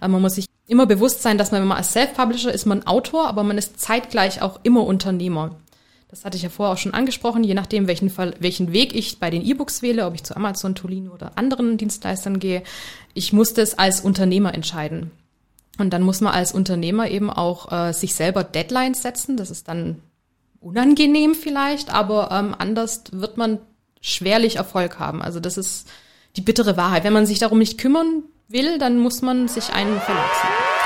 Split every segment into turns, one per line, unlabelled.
Aber man muss sich immer bewusst sein, dass man, wenn man als Self-Publisher ist, man Autor, aber man ist zeitgleich auch immer Unternehmer. Das hatte ich ja vorher auch schon angesprochen, je nachdem, welchen, Fall, welchen Weg ich bei den E-Books wähle, ob ich zu Amazon, Tolino oder anderen Dienstleistern gehe. Ich musste es als Unternehmer entscheiden. Und dann muss man als Unternehmer eben auch äh, sich selber Deadlines setzen. Das ist dann unangenehm vielleicht, aber ähm, anders wird man schwerlich Erfolg haben. Also das ist die bittere Wahrheit. Wenn man sich darum nicht kümmern will, dann muss man sich einen Verlag suchen.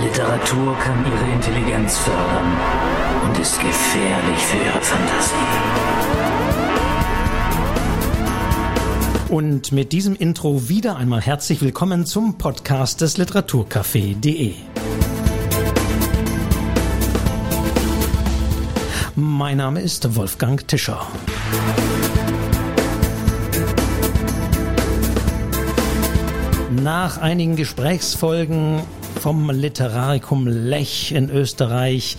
Literatur kann ihre Intelligenz fördern und ist gefährlich für ihre Fantasie.
Und mit diesem Intro wieder einmal herzlich willkommen zum Podcast des Literaturcafé.de. Mein Name ist Wolfgang Tischer. Nach einigen Gesprächsfolgen vom Literarikum Lech in Österreich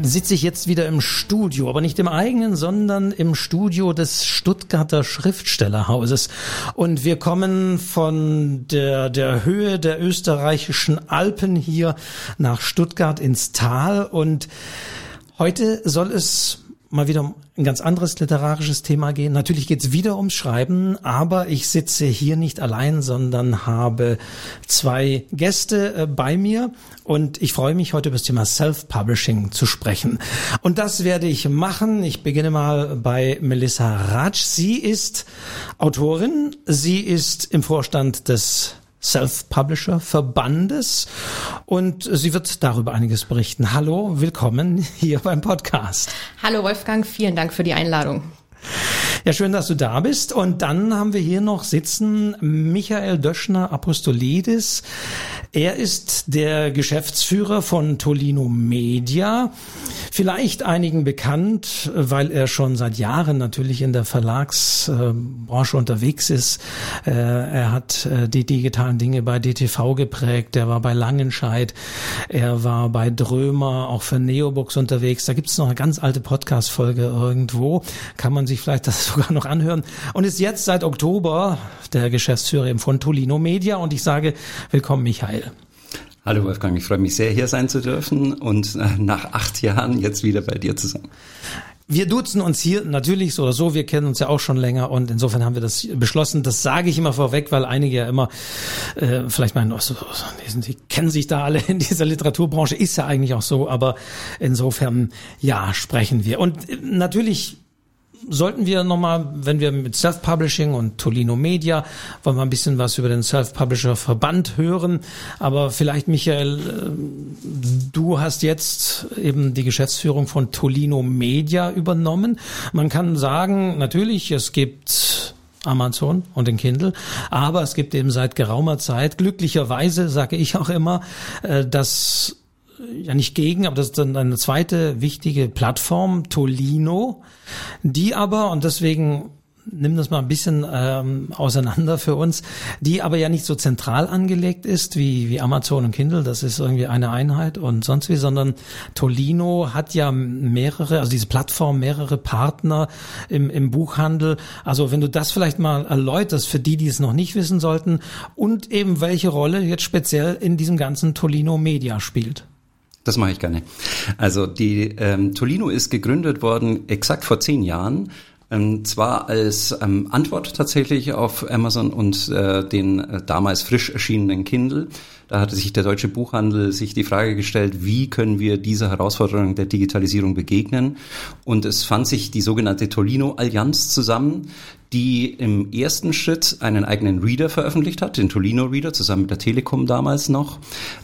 sitze ich jetzt wieder im Studio, aber nicht im eigenen, sondern im Studio des Stuttgarter Schriftstellerhauses. Und wir kommen von der, der Höhe der österreichischen Alpen hier nach Stuttgart ins Tal und heute soll es mal wieder um ein ganz anderes literarisches Thema gehen. Natürlich geht es wieder ums Schreiben, aber ich sitze hier nicht allein, sondern habe zwei Gäste äh, bei mir und ich freue mich heute über das Thema Self-Publishing zu sprechen. Und das werde ich machen. Ich beginne mal bei Melissa Ratsch. Sie ist Autorin, sie ist im Vorstand des Self-Publisher Verbandes und sie wird darüber einiges berichten. Hallo, willkommen hier beim Podcast.
Hallo Wolfgang, vielen Dank für die Einladung.
Ja, schön, dass du da bist. Und dann haben wir hier noch sitzen Michael Döschner Apostolidis. Er ist der Geschäftsführer von Tolino Media. Vielleicht einigen bekannt, weil er schon seit Jahren natürlich in der Verlagsbranche unterwegs ist. Äh, er hat äh, die digitalen Dinge bei DTV geprägt. Er war bei Langenscheid. Er war bei Drömer, auch für Neobooks unterwegs. Da gibt es noch eine ganz alte Podcast-Folge irgendwo. Kann man sich vielleicht das sogar noch anhören. Und ist jetzt seit Oktober der Geschäftsführer eben von Tolino Media. Und ich sage willkommen, Michael.
Hallo Wolfgang, ich freue mich sehr, hier sein zu dürfen und äh, nach acht Jahren jetzt wieder bei dir zusammen.
Wir duzen uns hier natürlich so oder so, wir kennen uns ja auch schon länger und insofern haben wir das beschlossen. Das sage ich immer vorweg, weil einige ja immer äh, vielleicht meinen, oh, so, die kennen sich da alle in dieser Literaturbranche, ist ja eigentlich auch so, aber insofern ja, sprechen wir. Und äh, natürlich sollten wir nochmal, wenn wir mit Self-Publishing und Tolino Media, wollen wir ein bisschen was über den Self-Publisher-Verband hören. Aber vielleicht, Michael, äh, du hast jetzt eben die Geschäftsführung von Tolino Media übernommen. Man kann sagen, natürlich, es gibt Amazon und den Kindle. Aber es gibt eben seit geraumer Zeit, glücklicherweise sage ich auch immer, äh, dass ja nicht gegen, aber das ist dann eine zweite wichtige Plattform, Tolino, die aber, und deswegen nimm das mal ein bisschen ähm, auseinander für uns, die aber ja nicht so zentral angelegt ist wie, wie Amazon und Kindle, das ist irgendwie eine Einheit und sonst wie, sondern Tolino hat ja mehrere, also diese Plattform, mehrere Partner im, im Buchhandel. Also wenn du das vielleicht mal erläuterst für die, die es noch nicht wissen sollten und eben welche Rolle jetzt speziell in diesem ganzen Tolino Media spielt.
Das mache ich gerne. Also die ähm, Tolino ist gegründet worden exakt vor zehn Jahren. Ähm, zwar als ähm, Antwort tatsächlich auf Amazon und äh, den äh, damals frisch erschienenen Kindle. Da hatte sich der deutsche Buchhandel sich die Frage gestellt, wie können wir dieser Herausforderung der Digitalisierung begegnen? Und es fand sich die sogenannte Tolino Allianz zusammen, die im ersten Schritt einen eigenen Reader veröffentlicht hat, den Tolino Reader, zusammen mit der Telekom damals noch.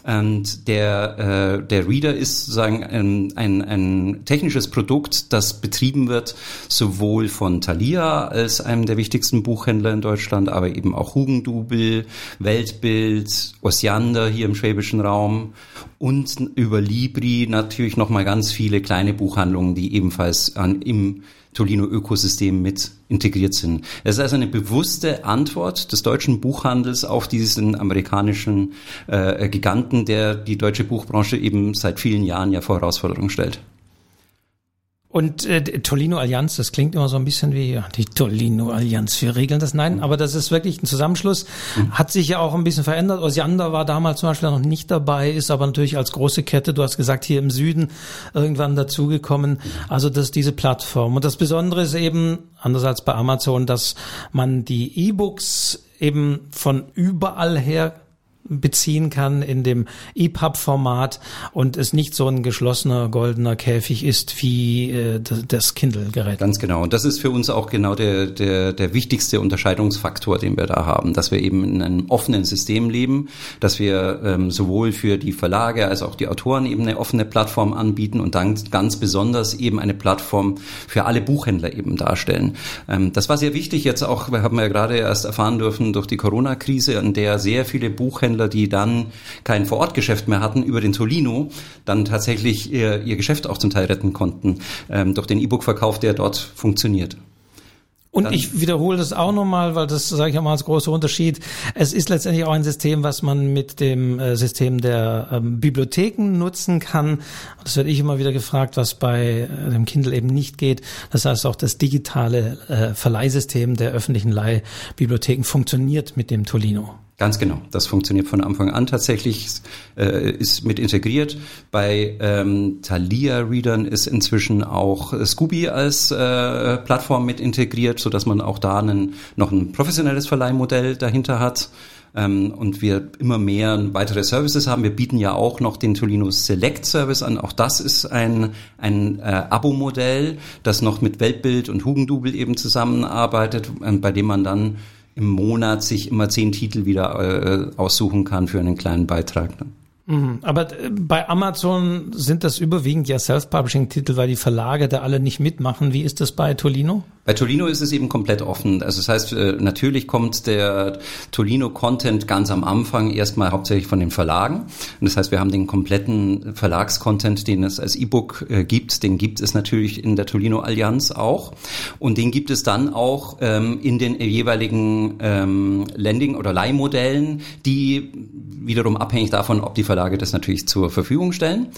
Und der, äh, der Reader ist sozusagen ein, ein, ein technisches Produkt, das betrieben wird, sowohl von Thalia als einem der wichtigsten Buchhändler in Deutschland, aber eben auch Hugendubel, Weltbild, Osiander hier im schwäbischen Raum und über Libri natürlich nochmal ganz viele kleine Buchhandlungen, die ebenfalls an, im Tolino-Ökosystem mit integriert sind. Es ist also eine bewusste Antwort des deutschen Buchhandels auf diesen amerikanischen äh, Giganten, der die deutsche Buchbranche eben seit vielen Jahren ja vor Herausforderungen stellt.
Und äh, Tolino Allianz, das klingt immer so ein bisschen wie ja, die Tolino Allianz. Wir regeln das. Nein, aber das ist wirklich ein Zusammenschluss. Mhm. Hat sich ja auch ein bisschen verändert. Osiander war damals zum Beispiel noch nicht dabei, ist aber natürlich als große Kette, du hast gesagt, hier im Süden irgendwann dazugekommen. Also das ist diese Plattform. Und das Besondere ist eben, anders als bei Amazon, dass man die E-Books eben von überall her beziehen kann in dem EPUB-Format und es nicht so ein geschlossener goldener Käfig ist wie äh, das Kindle-Gerät.
Ganz genau. Und das ist für uns auch genau der, der, der wichtigste Unterscheidungsfaktor, den wir da haben, dass wir eben in einem offenen System leben, dass wir ähm, sowohl für die Verlage als auch die Autoren eben eine offene Plattform anbieten und dann ganz besonders eben eine Plattform für alle Buchhändler eben darstellen. Ähm, das war sehr wichtig jetzt auch, wir haben ja gerade erst erfahren dürfen durch die Corona-Krise, an der sehr viele Buchhändler Buchhändler, die dann kein Vorortgeschäft mehr hatten, über den Tolino dann tatsächlich ihr, ihr Geschäft auch zum Teil retten konnten ähm, durch den E-Book-Verkauf, der dort funktioniert.
Und Dann, ich wiederhole das auch nochmal, weil das sage ich ja mal als großer Unterschied. Es ist letztendlich auch ein System, was man mit dem äh, System der ähm, Bibliotheken nutzen kann. Das werde ich immer wieder gefragt, was bei äh, dem Kindle eben nicht geht. Das heißt, auch das digitale äh, Verleihsystem der öffentlichen Leihbibliotheken funktioniert mit dem Tolino.
Ganz genau. Das funktioniert von Anfang an tatsächlich, äh, ist mit integriert. Bei ähm, Thalia-Readern ist inzwischen auch Scooby als äh, Plattform mit integriert, so dass man auch da einen, noch ein professionelles Verleihmodell dahinter hat. Ähm, und wir immer mehr weitere Services haben. Wir bieten ja auch noch den Tolino Select Service an. Auch das ist ein, ein äh, Abo-Modell, das noch mit Weltbild und Hugendubel eben zusammenarbeitet, äh, bei dem man dann im Monat sich immer zehn Titel wieder äh, aussuchen kann für einen kleinen Beitrag. Ne?
Mhm. Aber äh, bei Amazon sind das überwiegend ja Self-Publishing-Titel, weil die Verlage da alle nicht mitmachen. Wie ist das bei Tolino?
Bei Tolino ist es eben komplett offen. Also das heißt, äh, natürlich kommt der Tolino-Content ganz am Anfang erstmal hauptsächlich von den Verlagen. Und das heißt, wir haben den kompletten Verlagscontent, den es als E-Book äh, gibt, den gibt es natürlich in der Tolino-Allianz auch. Und den gibt es dann auch ähm, in den jeweiligen ähm, Landing- oder Leihmodellen, die wiederum abhängig davon, ob die Verlage das natürlich zur Verfügung stellen.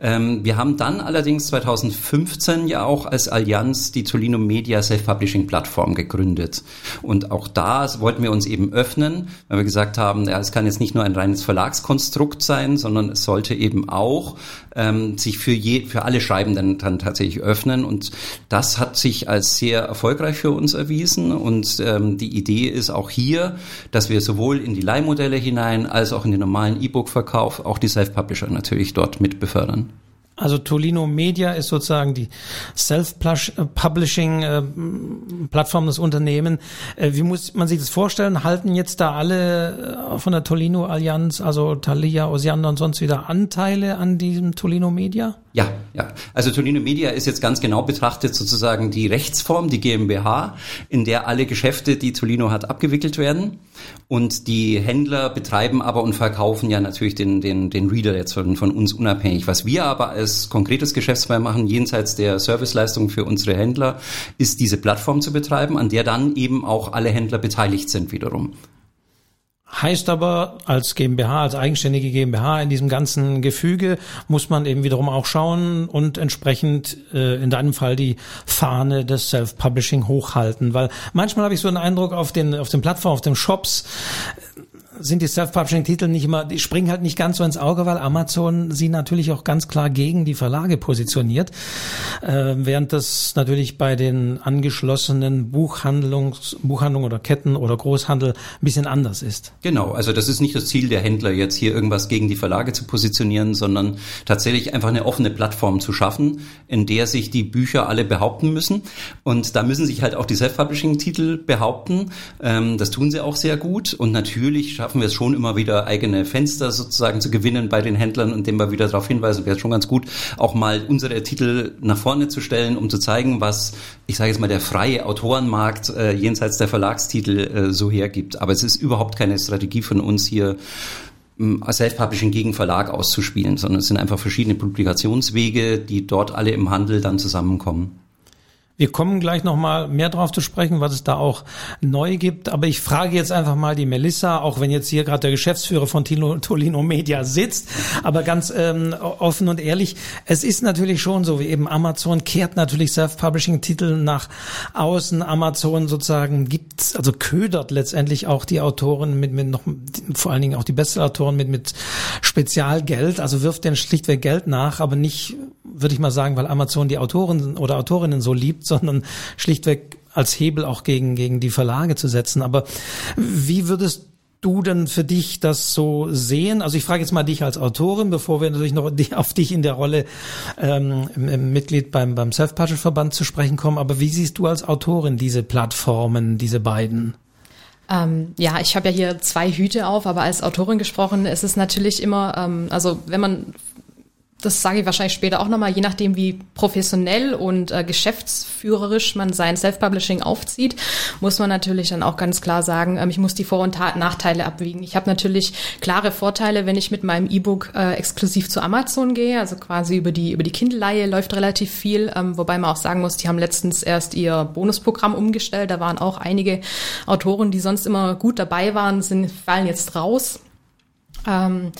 Ähm, wir haben dann allerdings 2015 ja auch als Allianz die Tolino Media Self-Publishing-Plattform gegründet. Und auch da wollten wir uns eben öffnen, weil wir gesagt haben, ja, es kann jetzt nicht nur ein reines Verlagskonstrukt sein, sondern es sollte eben auch ähm, sich für, je, für alle Schreibenden dann tatsächlich öffnen. Und das hat sich als sehr erfolgreich für uns erwiesen. Und ähm, die Idee ist auch hier, dass wir sowohl in die Leihmodelle hinein als auch in den normalen E-Book-Verkauf auch die Self-Publisher natürlich dort mit befördern.
Also Tolino Media ist sozusagen die Self-Publishing-Plattform des Unternehmens. Äh, wie muss man sich das vorstellen? Halten jetzt da alle äh, von der Tolino Allianz, also Thalia, Osiander und sonst wieder Anteile an diesem Tolino Media?
Ja, ja. Also Tolino Media ist jetzt ganz genau betrachtet sozusagen die Rechtsform, die GmbH, in der alle Geschäfte, die Tolino hat, abgewickelt werden. Und die Händler betreiben aber und verkaufen ja natürlich den, den, den Reader jetzt von, von uns unabhängig. Was wir aber als konkretes Geschäftsmodell machen, jenseits der Serviceleistung für unsere Händler, ist diese Plattform zu betreiben, an der dann eben auch alle Händler beteiligt sind wiederum.
Heißt aber, als GmbH, als eigenständige GmbH in diesem ganzen Gefüge muss man eben wiederum auch schauen und entsprechend äh, in deinem Fall die Fahne des Self-Publishing hochhalten. Weil manchmal habe ich so einen Eindruck auf den, auf den Plattformen, auf den Shops, sind die Self-Publishing-Titel nicht immer, die springen halt nicht ganz so ins Auge, weil Amazon sie natürlich auch ganz klar gegen die Verlage positioniert, äh, während das natürlich bei den angeschlossenen Buchhandlungs, Buchhandlungen oder Ketten oder Großhandel ein bisschen anders ist.
Genau, also das ist nicht das Ziel der Händler, jetzt hier irgendwas gegen die Verlage zu positionieren, sondern tatsächlich einfach eine offene Plattform zu schaffen, in der sich die Bücher alle behaupten müssen. Und da müssen sich halt auch die Self-Publishing-Titel behaupten. Ähm, das tun sie auch sehr gut. Und natürlich schaffen wir es schon immer wieder, eigene Fenster sozusagen zu gewinnen bei den Händlern, indem wir wieder darauf hinweisen, wäre schon ganz gut, auch mal unsere Titel nach vorne zu stellen, um zu zeigen, was, ich sage jetzt mal, der freie Autorenmarkt äh, jenseits der Verlagstitel äh, so hergibt. Aber es ist überhaupt keine Strategie von uns hier, Self-Publishing gegen Verlag auszuspielen, sondern es sind einfach verschiedene Publikationswege, die dort alle im Handel dann zusammenkommen.
Wir kommen gleich nochmal mehr drauf zu sprechen, was es da auch neu gibt. Aber ich frage jetzt einfach mal die Melissa, auch wenn jetzt hier gerade der Geschäftsführer von Tino, Tolino Media sitzt, aber ganz ähm, offen und ehrlich, es ist natürlich schon so, wie eben Amazon kehrt natürlich Self-Publishing-Titel nach außen. Amazon sozusagen gibt, also ködert letztendlich auch die Autoren mit, mit noch, vor allen Dingen auch die Bestsellerautoren mit, mit Spezialgeld, also wirft denen schlichtweg Geld nach, aber nicht, würde ich mal sagen, weil Amazon die Autoren oder Autorinnen so liebt, sondern schlichtweg als Hebel auch gegen, gegen die Verlage zu setzen. Aber wie würdest du denn für dich das so sehen? Also ich frage jetzt mal dich als Autorin, bevor wir natürlich noch auf dich in der Rolle ähm, Mitglied beim, beim Self-Publishing-Verband zu sprechen kommen. Aber wie siehst du als Autorin diese Plattformen, diese beiden?
Ähm, ja, ich habe ja hier zwei Hüte auf, aber als Autorin gesprochen ist es natürlich immer, ähm, also wenn man das sage ich wahrscheinlich später auch nochmal, je nachdem, wie professionell und äh, geschäftsführerisch man sein Self-Publishing aufzieht, muss man natürlich dann auch ganz klar sagen, ähm, ich muss die Vor- und Nachteile abwiegen. Ich habe natürlich klare Vorteile, wenn ich mit meinem E-Book äh, exklusiv zu Amazon gehe, also quasi über die, über die Kindle-Leihe läuft relativ viel, ähm, wobei man auch sagen muss, die haben letztens erst ihr Bonusprogramm umgestellt, da waren auch einige Autoren, die sonst immer gut dabei waren, sind, fallen jetzt raus. Ähm,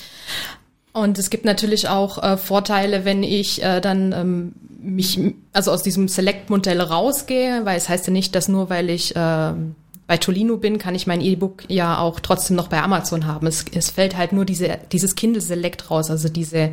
und es gibt natürlich auch äh, Vorteile, wenn ich äh, dann ähm, mich also aus diesem Select-Modell rausgehe, weil es heißt ja nicht, dass nur weil ich äh, bei Tolino bin, kann ich mein E-Book ja auch trotzdem noch bei Amazon haben. Es, es fällt halt nur diese, dieses Kindle Select raus, also diese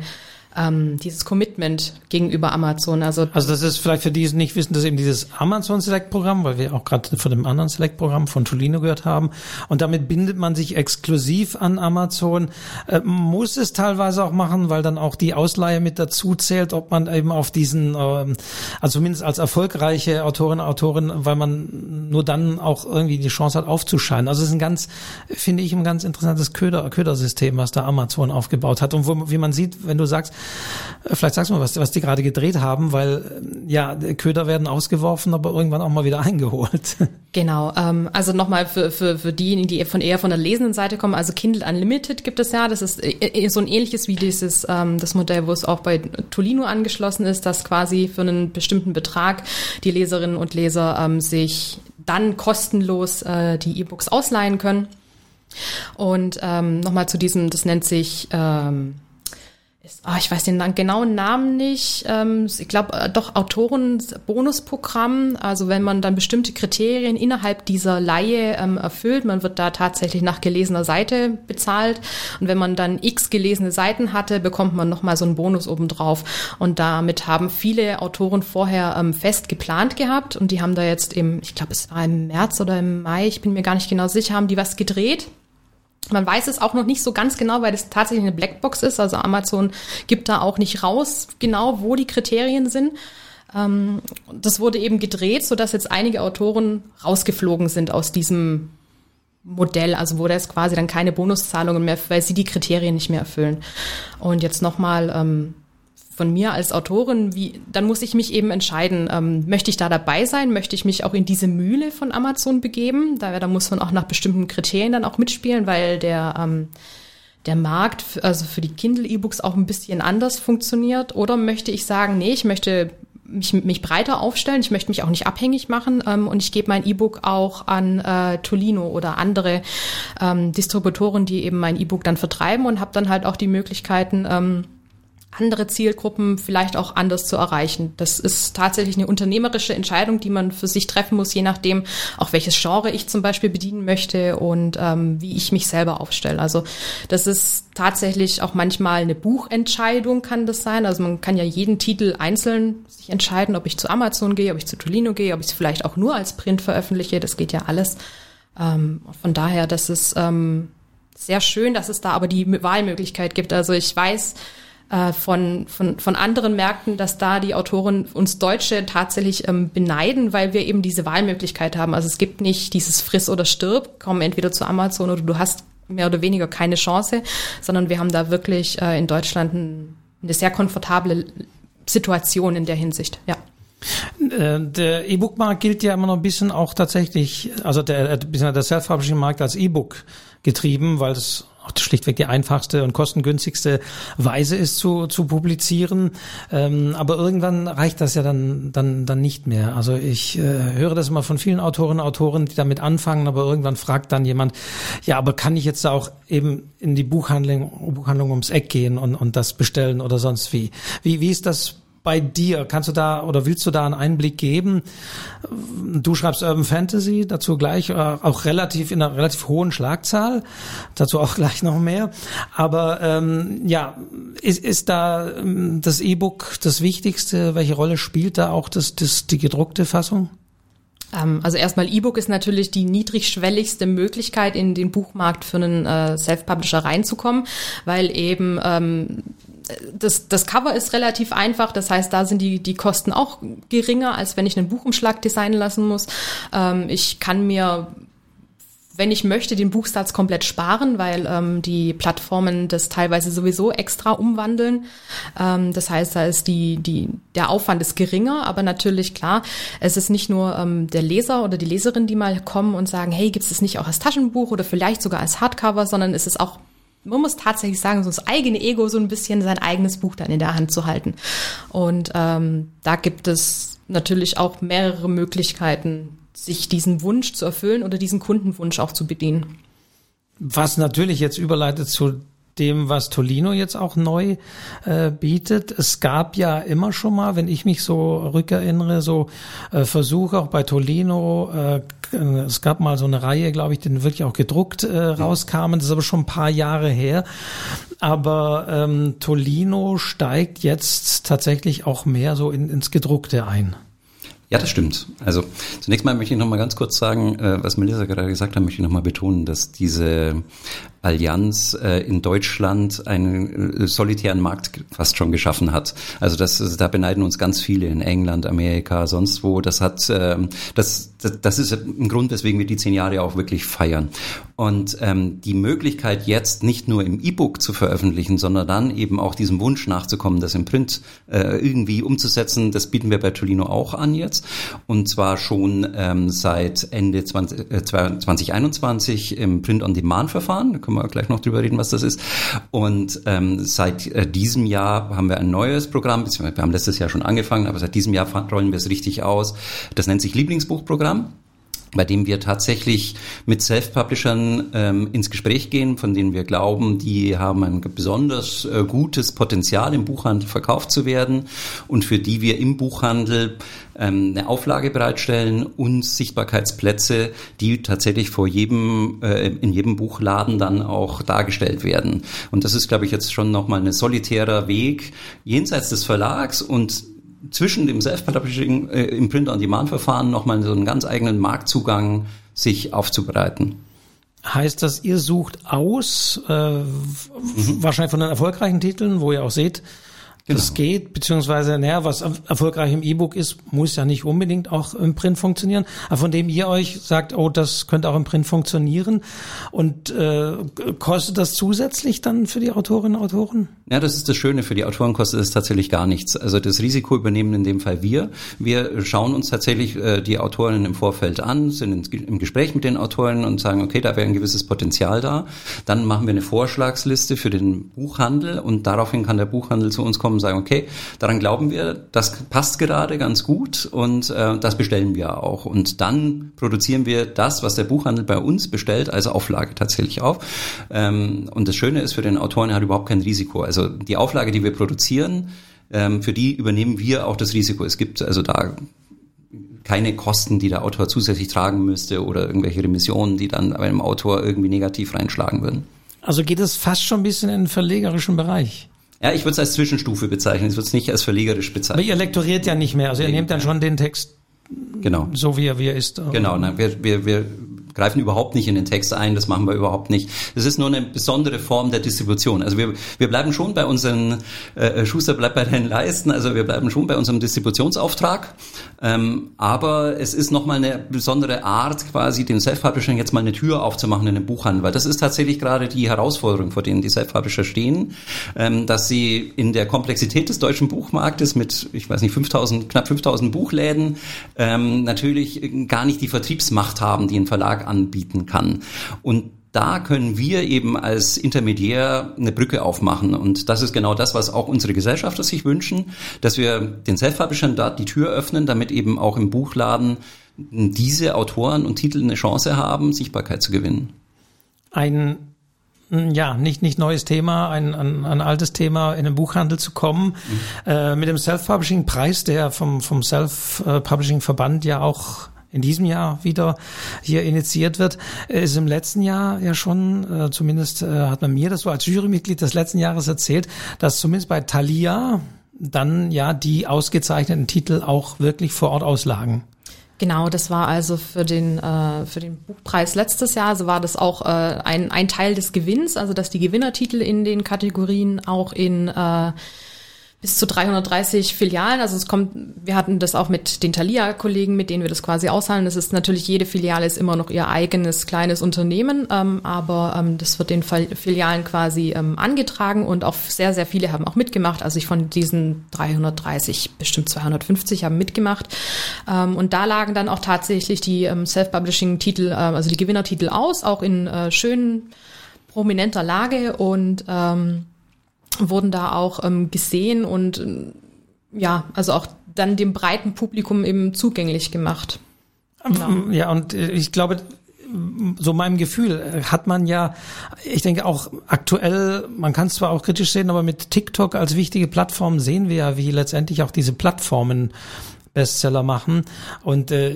ähm, dieses Commitment gegenüber Amazon. Also,
also das ist vielleicht für die, die nicht wissen, das ist eben dieses Amazon Select Programm, weil wir auch gerade von dem anderen Select Programm von Tolino gehört haben. Und damit bindet man sich exklusiv an Amazon. Äh, muss es teilweise auch machen, weil dann auch die Ausleihe mit dazu zählt, ob man eben auf diesen, äh, also zumindest als erfolgreiche Autorin, Autorin, weil man nur dann auch irgendwie die Chance hat aufzuscheinen. Also es ist ein ganz, finde ich, ein ganz interessantes Köder, Ködersystem, was da Amazon aufgebaut hat. Und wo, wie man sieht, wenn du sagst, vielleicht sagst du mal, was, was die gerade gedreht haben, weil äh, ja, Köder werden ausgeworfen, aber irgendwann auch mal wieder eingeholt.
Genau, ähm, also nochmal für, für, für diejenigen, die von eher von der lesenden Seite kommen, also Kindle Unlimited gibt es ja, das ist äh, so ein ähnliches wie dieses ähm, das Modell, wo es auch bei Tolino angeschlossen ist, dass quasi für einen bestimmten Betrag die Leserinnen und Leser ähm, sich dann kostenlos äh, die E-Books ausleihen können. Und ähm, nochmal zu diesem, das nennt sich ähm, ist, oh, ich weiß den genauen Namen nicht. Ähm, ich glaube, äh, doch Autoren-Bonusprogramm. Also wenn man dann bestimmte Kriterien innerhalb dieser Laie ähm, erfüllt, man wird da tatsächlich nach gelesener Seite bezahlt. Und wenn man dann x gelesene Seiten hatte, bekommt man nochmal so einen Bonus obendrauf. Und damit haben viele Autoren vorher ähm, fest geplant gehabt. Und die haben da jetzt im, ich glaube, es war im März oder im Mai, ich bin mir gar nicht genau sicher, haben die was gedreht man weiß es auch noch nicht so ganz genau, weil es tatsächlich eine Blackbox ist. Also Amazon gibt da auch nicht raus, genau wo die Kriterien sind. Ähm, das wurde eben gedreht, sodass jetzt einige Autoren rausgeflogen sind aus diesem Modell, also wo das quasi dann keine Bonuszahlungen mehr, weil sie die Kriterien nicht mehr erfüllen. Und jetzt nochmal ähm, von mir als Autorin, wie, dann muss ich mich eben entscheiden, ähm, möchte ich da dabei sein, möchte ich mich auch in diese Mühle von Amazon begeben, da, da muss man auch nach bestimmten Kriterien dann auch mitspielen, weil der, ähm, der Markt, also für die Kindle-E-Books auch ein bisschen anders funktioniert, oder möchte ich sagen, nee, ich möchte mich, mich breiter aufstellen, ich möchte mich auch nicht abhängig machen ähm, und ich gebe mein E-Book auch an äh, Tolino oder andere ähm, Distributoren, die eben mein E-Book dann vertreiben und habe dann halt auch die Möglichkeiten, ähm, andere Zielgruppen vielleicht auch anders zu erreichen. Das ist tatsächlich eine unternehmerische Entscheidung, die man für sich treffen muss, je nachdem, auch welches Genre ich zum Beispiel bedienen möchte und ähm, wie ich mich selber aufstelle. Also das ist tatsächlich auch manchmal eine Buchentscheidung, kann das sein. Also man kann ja jeden Titel einzeln sich entscheiden, ob ich zu Amazon gehe, ob ich zu Tolino gehe, ob ich es vielleicht auch nur als Print veröffentliche. Das geht ja alles. Ähm, von daher, das ist ähm, sehr schön, dass es da aber die Wahlmöglichkeit gibt. Also ich weiß, äh, von, von, von anderen Märkten, dass da die Autoren uns Deutsche tatsächlich ähm, beneiden, weil wir eben diese Wahlmöglichkeit haben. Also es gibt nicht dieses Friss oder Stirb, komm entweder zu Amazon oder du hast mehr oder weniger keine Chance, sondern wir haben da wirklich äh, in Deutschland ein, eine sehr komfortable Situation in der Hinsicht, ja.
Äh, der E-Book-Markt gilt ja immer noch ein bisschen auch tatsächlich, also der, der Self-Publishing-Markt als E-Book getrieben, weil es schlichtweg die einfachste und kostengünstigste Weise ist zu, zu publizieren. Ähm, aber irgendwann reicht das ja dann, dann, dann nicht mehr. Also ich äh, höre das immer von vielen Autorinnen und Autoren, die damit anfangen, aber irgendwann fragt dann jemand, ja, aber kann ich jetzt auch eben in die Buchhandlung, Buchhandlung ums Eck gehen und, und das bestellen oder sonst wie? Wie, wie ist das bei dir? Kannst du da oder willst du da einen Einblick geben? Du schreibst Urban Fantasy, dazu gleich äh, auch relativ in einer relativ hohen Schlagzahl, dazu auch gleich noch mehr. Aber ähm, ja, ist, ist da ähm, das E-Book das Wichtigste? Welche Rolle spielt da auch das, das die gedruckte Fassung?
Ähm, also erstmal E-Book ist natürlich die niedrigschwelligste Möglichkeit, in den Buchmarkt für einen äh, Self-Publisher reinzukommen, weil eben ähm, das, das Cover ist relativ einfach, das heißt, da sind die, die Kosten auch geringer, als wenn ich einen Buchumschlag designen lassen muss. Ähm, ich kann mir wenn ich möchte, den Buchsatz komplett sparen, weil ähm, die Plattformen das teilweise sowieso extra umwandeln. Ähm, das heißt, da ist die, die, der Aufwand ist geringer, aber natürlich klar, es ist nicht nur ähm, der Leser oder die Leserin, die mal kommen und sagen, hey, gibt es das nicht auch als Taschenbuch oder vielleicht sogar als Hardcover, sondern es ist auch man muss tatsächlich sagen, so das eigene Ego so ein bisschen sein eigenes Buch dann in der Hand zu halten. Und ähm, da gibt es natürlich auch mehrere Möglichkeiten, sich diesen Wunsch zu erfüllen oder diesen Kundenwunsch auch zu bedienen.
Was natürlich jetzt überleitet zu dem, was Tolino jetzt auch neu äh, bietet. Es gab ja immer schon mal, wenn ich mich so rückerinnere, so äh, Versuche auch bei Tolino. Äh, es gab mal so eine Reihe, glaube ich, die wirklich auch gedruckt äh, rauskamen. Das ist aber schon ein paar Jahre her. Aber ähm, Tolino steigt jetzt tatsächlich auch mehr so in, ins Gedruckte ein.
Ja, das stimmt. Also zunächst mal möchte ich noch mal ganz kurz sagen, äh, was Melissa gerade gesagt hat, möchte ich noch mal betonen, dass diese Allianz äh, in Deutschland einen äh, solitären Markt fast schon geschaffen hat. Also das, da beneiden uns ganz viele in England, Amerika, sonst wo. Das hat, ähm, das, das ist ein Grund, weswegen wir die zehn Jahre auch wirklich feiern. Und ähm, die Möglichkeit jetzt nicht nur im E-Book zu veröffentlichen, sondern dann eben auch diesem Wunsch nachzukommen, das im Print äh, irgendwie umzusetzen, das bieten wir bei Tolino auch an jetzt. Und zwar schon ähm, seit Ende 20, äh, 2021 im Print-on-Demand-Verfahren können wir gleich noch drüber reden, was das ist. Und ähm, seit äh, diesem Jahr haben wir ein neues Programm, wir haben letztes Jahr schon angefangen, aber seit diesem Jahr rollen wir es richtig aus. Das nennt sich Lieblingsbuchprogramm bei dem wir tatsächlich mit Self-Publishern ähm, ins Gespräch gehen, von denen wir glauben, die haben ein besonders äh, gutes Potenzial im Buchhandel verkauft zu werden und für die wir im Buchhandel ähm, eine Auflage bereitstellen und Sichtbarkeitsplätze, die tatsächlich vor jedem, äh, in jedem Buchladen dann auch dargestellt werden. Und das ist, glaube ich, jetzt schon nochmal ein solitärer Weg jenseits des Verlags und zwischen dem Self-Publishing äh, im Print-on-Demand-Verfahren nochmal so einen ganz eigenen Marktzugang sich aufzubereiten.
Heißt das, ihr sucht aus, äh, mhm. wahrscheinlich von den erfolgreichen Titeln, wo ihr auch seht, Genau. Das geht, beziehungsweise, naja, was erfolgreich im E-Book ist, muss ja nicht unbedingt auch im Print funktionieren. Aber von dem ihr euch sagt, oh, das könnte auch im Print funktionieren. Und äh, kostet das zusätzlich dann für die Autorinnen und Autoren?
Ja, das ist das Schöne. Für die Autoren kostet es tatsächlich gar nichts. Also das Risiko übernehmen in dem Fall wir. Wir schauen uns tatsächlich äh, die Autorinnen im Vorfeld an, sind im Gespräch mit den Autoren und sagen, okay, da wäre ein gewisses Potenzial da. Dann machen wir eine Vorschlagsliste für den Buchhandel und daraufhin kann der Buchhandel zu uns kommen und sagen, okay, daran glauben wir, das passt gerade ganz gut und äh, das bestellen wir auch. Und dann produzieren wir das, was der Buchhandel bei uns bestellt, also Auflage tatsächlich auf. Ähm, und das Schöne ist, für den Autoren, hat überhaupt kein Risiko. Also die Auflage, die wir produzieren, ähm, für die übernehmen wir auch das Risiko. Es gibt also da keine Kosten, die der Autor zusätzlich tragen müsste oder irgendwelche Remissionen, die dann einem Autor irgendwie negativ reinschlagen würden.
Also geht es fast schon ein bisschen in den verlegerischen Bereich.
Ja, ich würde es als Zwischenstufe bezeichnen. Ich würde es nicht als verlegerisch bezeichnen.
Aber ihr lektoriert ja nicht mehr. Also ihr nehmt dann schon den Text
genau.
so, wie er, wie er ist.
Genau, nein, wir, wir, wir greifen überhaupt nicht in den Text ein, das machen wir überhaupt nicht. Das ist nur eine besondere Form der Distribution. Also wir, wir bleiben schon bei unseren, äh, Schuster bleibt bei deinen Leisten, also wir bleiben schon bei unserem Distributionsauftrag, ähm, aber es ist nochmal eine besondere Art, quasi dem Self-Publishing jetzt mal eine Tür aufzumachen in den Buchhandel, weil das ist tatsächlich gerade die Herausforderung, vor denen die Self-Publisher stehen, ähm, dass sie in der Komplexität des deutschen Buchmarktes mit, ich weiß nicht, 5000, knapp 5000 Buchläden ähm, natürlich gar nicht die Vertriebsmacht haben, die ein Verlag anbieten kann. Und da können wir eben als Intermediär eine Brücke aufmachen. Und das ist genau das, was auch unsere Gesellschafter sich wünschen, dass wir den Self-Publishern da die Tür öffnen, damit eben auch im Buchladen diese Autoren und Titel eine Chance haben, Sichtbarkeit zu gewinnen.
Ein ja, nicht, nicht neues Thema, ein, ein, ein altes Thema in den Buchhandel zu kommen. Mhm. Äh, mit dem Self-Publishing-Preis, der vom, vom Self-Publishing-Verband ja auch in diesem Jahr wieder hier initiiert wird, ist im letzten Jahr ja schon, äh, zumindest äh, hat man mir das so als Jurymitglied des letzten Jahres erzählt, dass zumindest bei Thalia dann ja die ausgezeichneten Titel auch wirklich vor Ort auslagen.
Genau, das war also für den, äh, für den Buchpreis letztes Jahr, also war das auch äh, ein, ein Teil des Gewinns, also dass die Gewinnertitel in den Kategorien auch in äh, bis zu 330 Filialen. Also es kommt, wir hatten das auch mit den Thalia-Kollegen, mit denen wir das quasi aushandeln. Das ist natürlich, jede Filiale ist immer noch ihr eigenes kleines Unternehmen, ähm, aber ähm, das wird den Filialen quasi ähm, angetragen und auch sehr, sehr viele haben auch mitgemacht. Also ich von diesen 330, bestimmt 250 haben mitgemacht. Ähm, und da lagen dann auch tatsächlich die ähm, Self-Publishing-Titel, äh, also die Gewinnertitel aus, auch in äh, schönen, prominenter Lage und ähm, wurden da auch ähm, gesehen und ähm, ja, also auch dann dem breiten Publikum eben zugänglich gemacht.
Genau. Ja, und äh, ich glaube, so meinem Gefühl äh, hat man ja, ich denke auch aktuell, man kann es zwar auch kritisch sehen, aber mit TikTok als wichtige Plattform sehen wir ja, wie letztendlich auch diese Plattformen Bestseller machen. Und äh,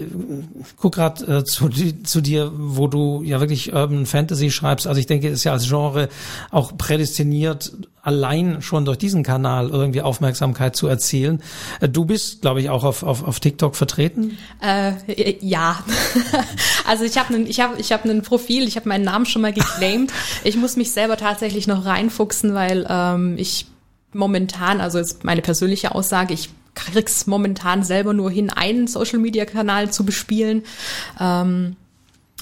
guck gerade äh, zu, zu dir, wo du ja wirklich Urban Fantasy schreibst. Also ich denke, ist ja als Genre auch prädestiniert, allein schon durch diesen Kanal irgendwie Aufmerksamkeit zu erzielen. Äh, du bist, glaube ich, auch auf, auf, auf TikTok vertreten?
Äh, ja. also ich habe ich hab, ich hab ein Profil, ich habe meinen Namen schon mal geclaimed. Ich muss mich selber tatsächlich noch reinfuchsen, weil ähm, ich momentan, also ist meine persönliche Aussage, ich krieg's momentan selber nur hin, einen Social Media Kanal zu bespielen. Ähm,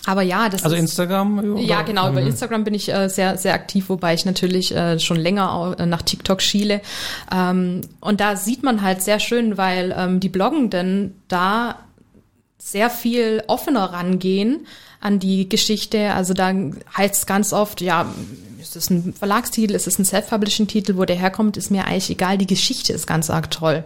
aber ja, das
also ist, Instagram.
Oder? Ja, genau. Über mhm. Instagram bin ich äh, sehr sehr aktiv, wobei ich natürlich äh, schon länger auch, äh, nach TikTok schiele. Ähm, und da sieht man halt sehr schön, weil ähm, die Bloggenden da sehr viel offener rangehen an die Geschichte. Also da heißt es ganz oft, ja, ist es ein Verlagstitel, ist es ein Self-Publishing-Titel, wo der herkommt, ist mir eigentlich egal. Die Geschichte ist ganz arg toll.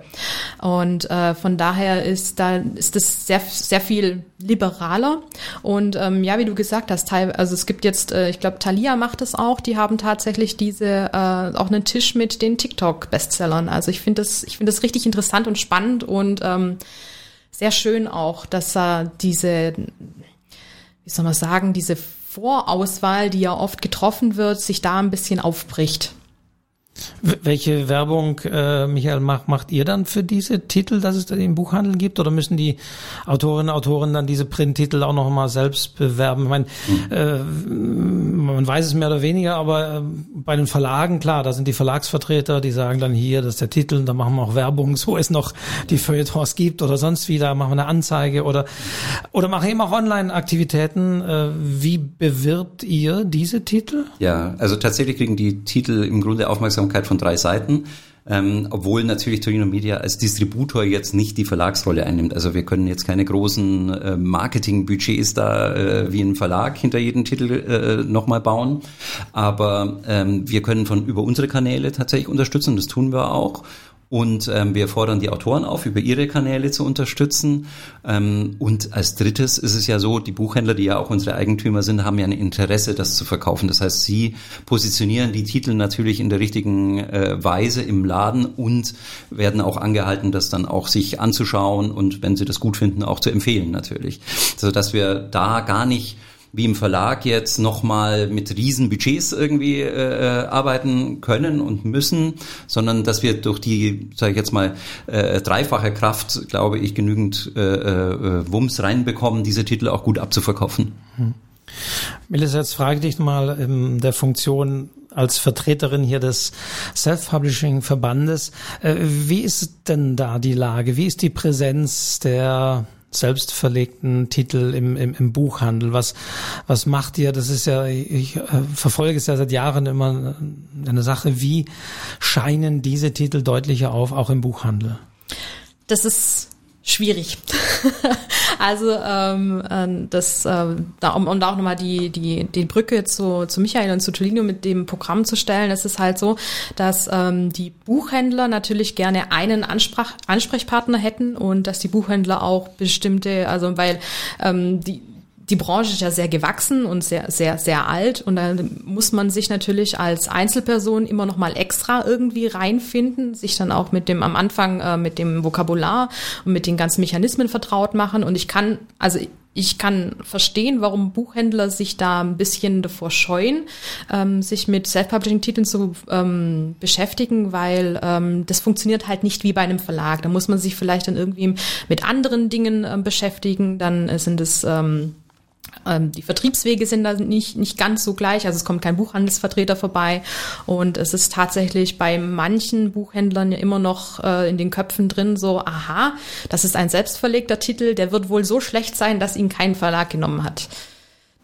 Und äh, von daher ist da ist das sehr sehr viel liberaler. Und ähm, ja, wie du gesagt hast, teil, also es gibt jetzt, äh, ich glaube, Thalia macht das auch. Die haben tatsächlich diese äh, auch einen Tisch mit den TikTok-Bestsellern. Also ich finde das ich finde das richtig interessant und spannend und ähm, sehr schön auch, dass er diese wie soll man sagen, diese Vorauswahl, die ja oft getroffen wird, sich da ein bisschen aufbricht.
Welche Werbung, äh, Michael, macht, macht ihr dann für diese Titel, dass es im Buchhandel gibt? Oder müssen die Autorinnen und Autoren dann diese Printtitel auch noch mal selbst bewerben? Ich meine, mhm. äh, man weiß es mehr oder weniger, aber äh, bei den Verlagen, klar, da sind die Verlagsvertreter, die sagen dann hier, das ist der Titel, da machen wir auch Werbung, so es noch die Feuilletons gibt oder sonst wie, da machen wir eine Anzeige oder, oder machen eben auch Online-Aktivitäten. Äh, wie bewirbt ihr diese Titel?
Ja, also tatsächlich kriegen die Titel im Grunde Aufmerksamkeit von drei Seiten ähm, obwohl natürlich Torino Media als Distributor jetzt nicht die Verlagsrolle einnimmt. Also wir können jetzt keine großen äh, Marketingbudgets da äh, wie ein Verlag hinter jedem Titel äh, nochmal bauen, aber ähm, wir können von über unsere Kanäle tatsächlich unterstützen, das tun wir auch und ähm, wir fordern die Autoren auf, über ihre Kanäle zu unterstützen. Ähm, und als drittes ist es ja so, die Buchhändler, die ja auch unsere Eigentümer sind, haben ja ein Interesse, das zu verkaufen. Das heißt, sie positionieren die Titel natürlich in der richtigen äh, Weise im Laden und werden auch angehalten, das dann auch sich anzuschauen und wenn sie das gut finden, auch zu empfehlen natürlich. So dass wir da gar nicht wie im Verlag jetzt nochmal mit riesen Budgets irgendwie äh, äh, arbeiten können und müssen, sondern dass wir durch die, sage ich jetzt mal, äh, dreifache Kraft, glaube ich, genügend äh, äh, Wumms reinbekommen, diese Titel auch gut abzuverkaufen. Hm.
Melissa, jetzt frage dich mal in der Funktion als Vertreterin hier des Self-Publishing-Verbandes. Äh, wie ist denn da die Lage? Wie ist die Präsenz der selbstverlegten Titel im, im, im Buchhandel. Was, was macht ihr? Das ist ja, ich äh, verfolge es ja seit Jahren immer eine Sache. Wie scheinen diese Titel deutlicher auf, auch im Buchhandel?
Das ist schwierig. Also ähm, äh, das, äh, um, um da auch nochmal die, die, die Brücke zu, zu Michael und zu Tolino mit dem Programm zu stellen, es ist halt so, dass ähm, die Buchhändler natürlich gerne einen Ansprach, Ansprechpartner hätten und dass die Buchhändler auch bestimmte, also weil ähm, die die Branche ist ja sehr gewachsen und sehr, sehr, sehr alt und da muss man sich natürlich als Einzelperson immer noch mal extra irgendwie reinfinden, sich dann auch mit dem am Anfang äh, mit dem Vokabular und mit den ganzen Mechanismen vertraut machen und ich kann, also ich kann verstehen, warum Buchhändler sich da ein bisschen davor scheuen, ähm, sich mit Self-Publishing-Titeln zu ähm, beschäftigen, weil ähm, das funktioniert halt nicht wie bei einem Verlag. Da muss man sich vielleicht dann irgendwie mit anderen Dingen ähm, beschäftigen. Dann äh, sind es ähm, ähm, die Vertriebswege sind da nicht, nicht ganz so gleich, also es kommt kein Buchhandelsvertreter vorbei und es ist tatsächlich bei manchen Buchhändlern ja immer noch äh, in den Köpfen drin so, aha, das ist ein selbstverlegter Titel, der wird wohl so schlecht sein, dass ihn kein Verlag genommen hat.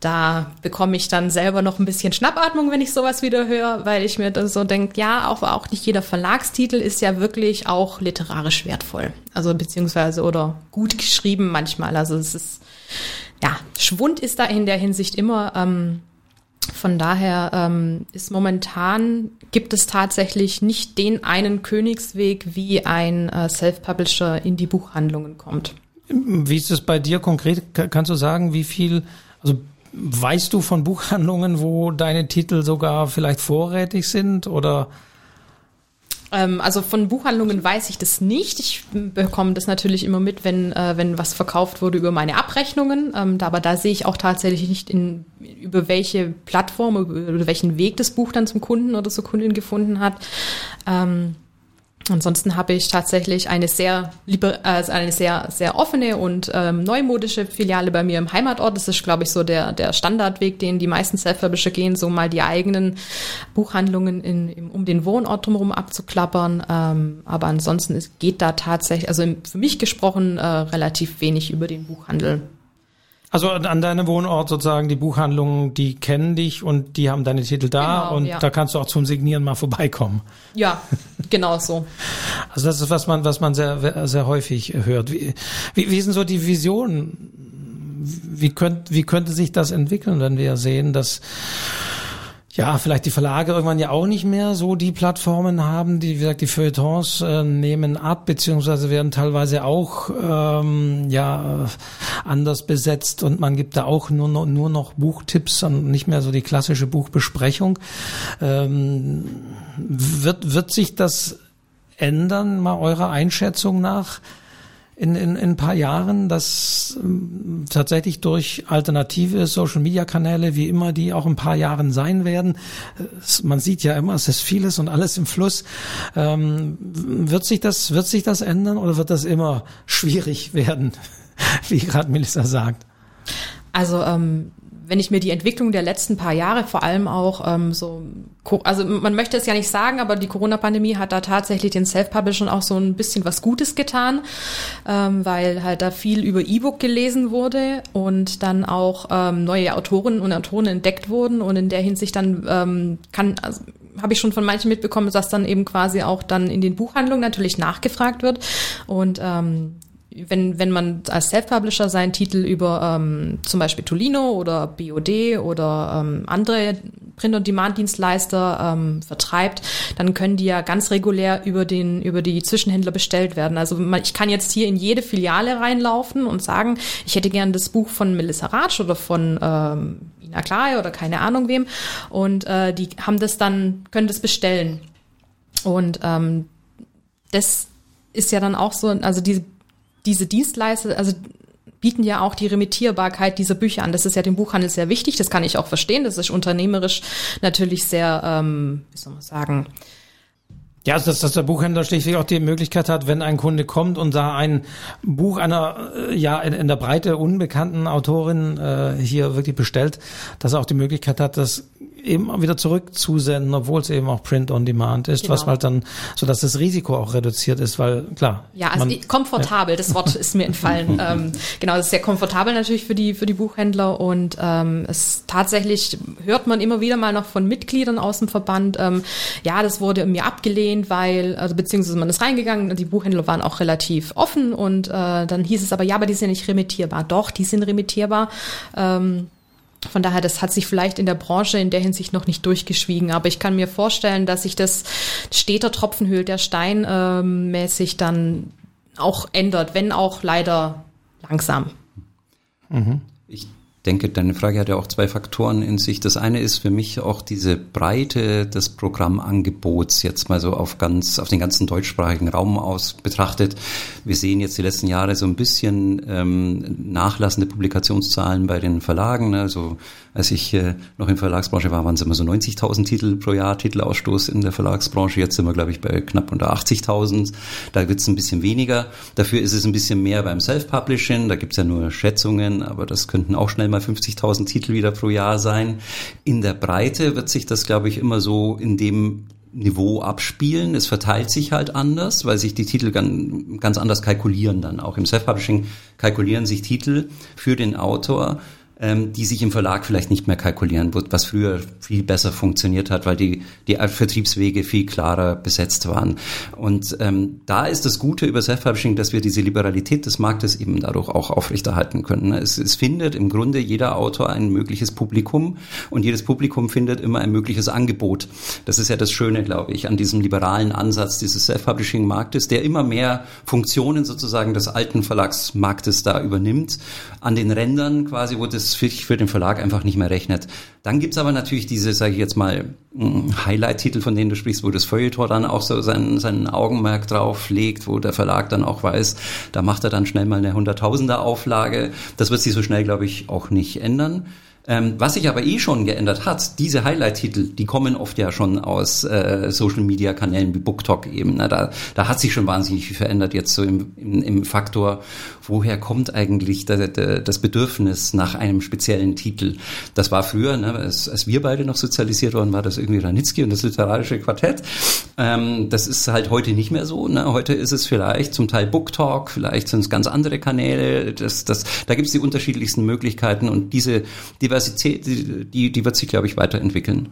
Da bekomme ich dann selber noch ein bisschen Schnappatmung, wenn ich sowas wieder höre, weil ich mir dann so denke, ja, auch, auch nicht jeder Verlagstitel ist ja wirklich auch literarisch wertvoll. Also beziehungsweise oder gut geschrieben manchmal. Also es ist ja, Schwund ist da in der Hinsicht immer. Ähm, von daher ähm, ist momentan gibt es tatsächlich nicht den einen Königsweg, wie ein äh, Self-Publisher in die Buchhandlungen kommt.
Wie ist es bei dir konkret? Kannst du sagen, wie viel, also weißt du von Buchhandlungen, wo deine Titel sogar vielleicht vorrätig sind oder?
Ähm, also von Buchhandlungen weiß ich das nicht. Ich bekomme das natürlich immer mit, wenn, äh, wenn was verkauft wurde über meine Abrechnungen. Ähm, aber da sehe ich auch tatsächlich nicht, in, über welche Plattform, über welchen Weg das Buch dann zum Kunden oder zur Kundin gefunden hat. Ansonsten habe ich tatsächlich eine sehr also eine sehr sehr offene und ähm, neumodische Filiale bei mir im Heimatort. Das ist, glaube ich, so der der Standardweg, den die meisten Self-Publisher gehen, so mal die eigenen Buchhandlungen in, in, um den Wohnort drumherum abzuklappern. Ähm, aber ansonsten ist, geht da tatsächlich, also für mich gesprochen, äh, relativ wenig über den Buchhandel.
Also an deinem Wohnort sozusagen die Buchhandlungen, die kennen dich und die haben deine Titel da genau, und ja. da kannst du auch zum Signieren mal vorbeikommen.
Ja, genau so.
Also das ist was man was man sehr sehr häufig hört. Wie, wie, wie sind so die Visionen? Wie könnte wie könnte sich das entwickeln, wenn wir sehen, dass ja, vielleicht die Verlage irgendwann ja auch nicht mehr so die Plattformen haben, die, wie gesagt, die Feuilletons äh, nehmen ab, beziehungsweise werden teilweise auch ähm, ja anders besetzt und man gibt da auch nur noch, nur noch Buchtipps und nicht mehr so die klassische Buchbesprechung. Ähm, wird, wird sich das ändern, mal eurer Einschätzung nach? In, in, in ein paar Jahren, dass ähm, tatsächlich durch alternative Social-Media-Kanäle, wie immer die auch ein paar Jahren sein werden, man sieht ja immer, es ist vieles und alles im Fluss. Ähm, wird sich das, wird sich das ändern oder wird das immer schwierig werden, wie gerade Melissa sagt?
Also ähm, wenn ich mir die Entwicklung der letzten paar Jahre, vor allem auch ähm, so, also man möchte es ja nicht sagen, aber die Corona-Pandemie hat da tatsächlich den Self-Publishern auch so ein bisschen was Gutes getan, ähm, weil halt da viel über E-Book gelesen wurde und dann auch ähm, neue Autoren und Autoren entdeckt wurden und in der Hinsicht dann ähm, kann, also, habe ich schon von manchen mitbekommen, dass dann eben quasi auch dann in den Buchhandlungen natürlich nachgefragt wird und ähm, wenn, wenn man als Self-Publisher seinen Titel über ähm, zum Beispiel Tolino oder BOD oder ähm, andere Print-on-Demand-Dienstleister ähm, vertreibt, dann können die ja ganz regulär über den über die Zwischenhändler bestellt werden. Also man, ich kann jetzt hier in jede Filiale reinlaufen und sagen, ich hätte gern das Buch von Melissa Ratsch oder von ähm, Ina Klare oder keine Ahnung wem und äh, die haben das dann können das bestellen und ähm, das ist ja dann auch so, also diese diese Dienstleister, also bieten ja auch die Remittierbarkeit dieser Bücher an. Das ist ja dem Buchhandel sehr wichtig, das kann ich auch verstehen. Das ist unternehmerisch natürlich sehr, ähm, wie soll man sagen,
ja, also dass, dass der Buchhändler schließlich auch die Möglichkeit hat, wenn ein Kunde kommt und da ein Buch einer äh, ja in, in der Breite unbekannten Autorin äh, hier wirklich bestellt, dass er auch die Möglichkeit hat, das eben wieder zurück zusenden, obwohl es eben auch Print on Demand ist, genau. was halt dann, so dass das Risiko auch reduziert ist, weil klar.
Ja, also man, komfortabel, ja. das Wort ist mir entfallen. ähm, genau, das ist sehr komfortabel natürlich für die für die Buchhändler und ähm, es tatsächlich hört man immer wieder mal noch von Mitgliedern aus dem Verband. Ähm, ja, das wurde mir abgelehnt, weil also beziehungsweise man ist reingegangen, die Buchhändler waren auch relativ offen und äh, dann hieß es aber ja, aber die sind ja nicht remittierbar. Doch, die sind remittierbar. Ähm, von daher, das hat sich vielleicht in der Branche in der Hinsicht noch nicht durchgeschwiegen. Aber ich kann mir vorstellen, dass sich das steter Tropfen höhlt der Stein äh, mäßig dann auch ändert, wenn auch leider langsam.
Mhm. Ich denke, deine Frage hat ja auch zwei Faktoren in sich. Das eine ist für mich auch diese Breite des Programmangebots jetzt mal so auf ganz, auf den ganzen deutschsprachigen Raum aus betrachtet. Wir sehen jetzt die letzten Jahre so ein bisschen ähm, nachlassende Publikationszahlen bei den Verlagen. Also als ich äh, noch in der Verlagsbranche war, waren es immer so 90.000 Titel pro Jahr, Titelausstoß in der Verlagsbranche. Jetzt sind wir, glaube ich, bei knapp unter 80.000. Da wird es ein bisschen weniger. Dafür ist es ein bisschen mehr beim Self-Publishing. Da gibt es ja nur Schätzungen, aber das könnten auch schnell mal 50.000 Titel wieder pro Jahr sein. In der Breite wird sich das, glaube ich, immer so in dem Niveau abspielen. Es verteilt sich halt anders, weil sich die Titel ganz, anders kalkulieren dann. Auch im Self-Publishing kalkulieren sich Titel für den Autor die sich im Verlag vielleicht nicht mehr kalkulieren wird, was früher viel besser funktioniert hat, weil die, die Vertriebswege viel klarer besetzt waren. Und ähm, da ist das Gute über Self-Publishing, dass wir diese Liberalität des Marktes eben dadurch auch aufrechterhalten können. Es, es findet im Grunde jeder Autor ein mögliches Publikum und jedes Publikum findet immer ein mögliches Angebot. Das ist ja das Schöne, glaube ich, an diesem liberalen Ansatz dieses Self-Publishing-Marktes, der immer mehr Funktionen sozusagen des alten Verlagsmarktes da übernimmt, an den Rändern quasi, wo das sich für den Verlag einfach nicht mehr rechnet. Dann gibt's aber natürlich diese, sage ich jetzt mal, mm, Highlight-Titel, von denen du sprichst, wo das Feuilleton dann auch so sein, sein Augenmerk drauf legt, wo der Verlag dann auch weiß, da macht er dann schnell mal eine Hunderttausender Auflage. Das wird sich so schnell, glaube ich, auch nicht ändern. Ähm, was sich aber eh schon geändert hat, diese Highlight-Titel, die kommen oft ja schon aus äh, Social-Media-Kanälen wie BookTok eben. Na, da, da hat sich schon wahnsinnig viel verändert jetzt so im, im, im Faktor, woher kommt eigentlich der, der, das Bedürfnis nach einem speziellen Titel. Das war früher, ne, als, als wir beide noch sozialisiert worden, war das irgendwie Ranitzky und das literarische Quartett. Ähm, das ist halt heute nicht mehr so. Ne? Heute ist es vielleicht zum Teil BookTalk, vielleicht sind es ganz andere Kanäle. Das, das, da gibt es die unterschiedlichsten Möglichkeiten und diese die Diversität, die, die wird sich, glaube ich, weiterentwickeln.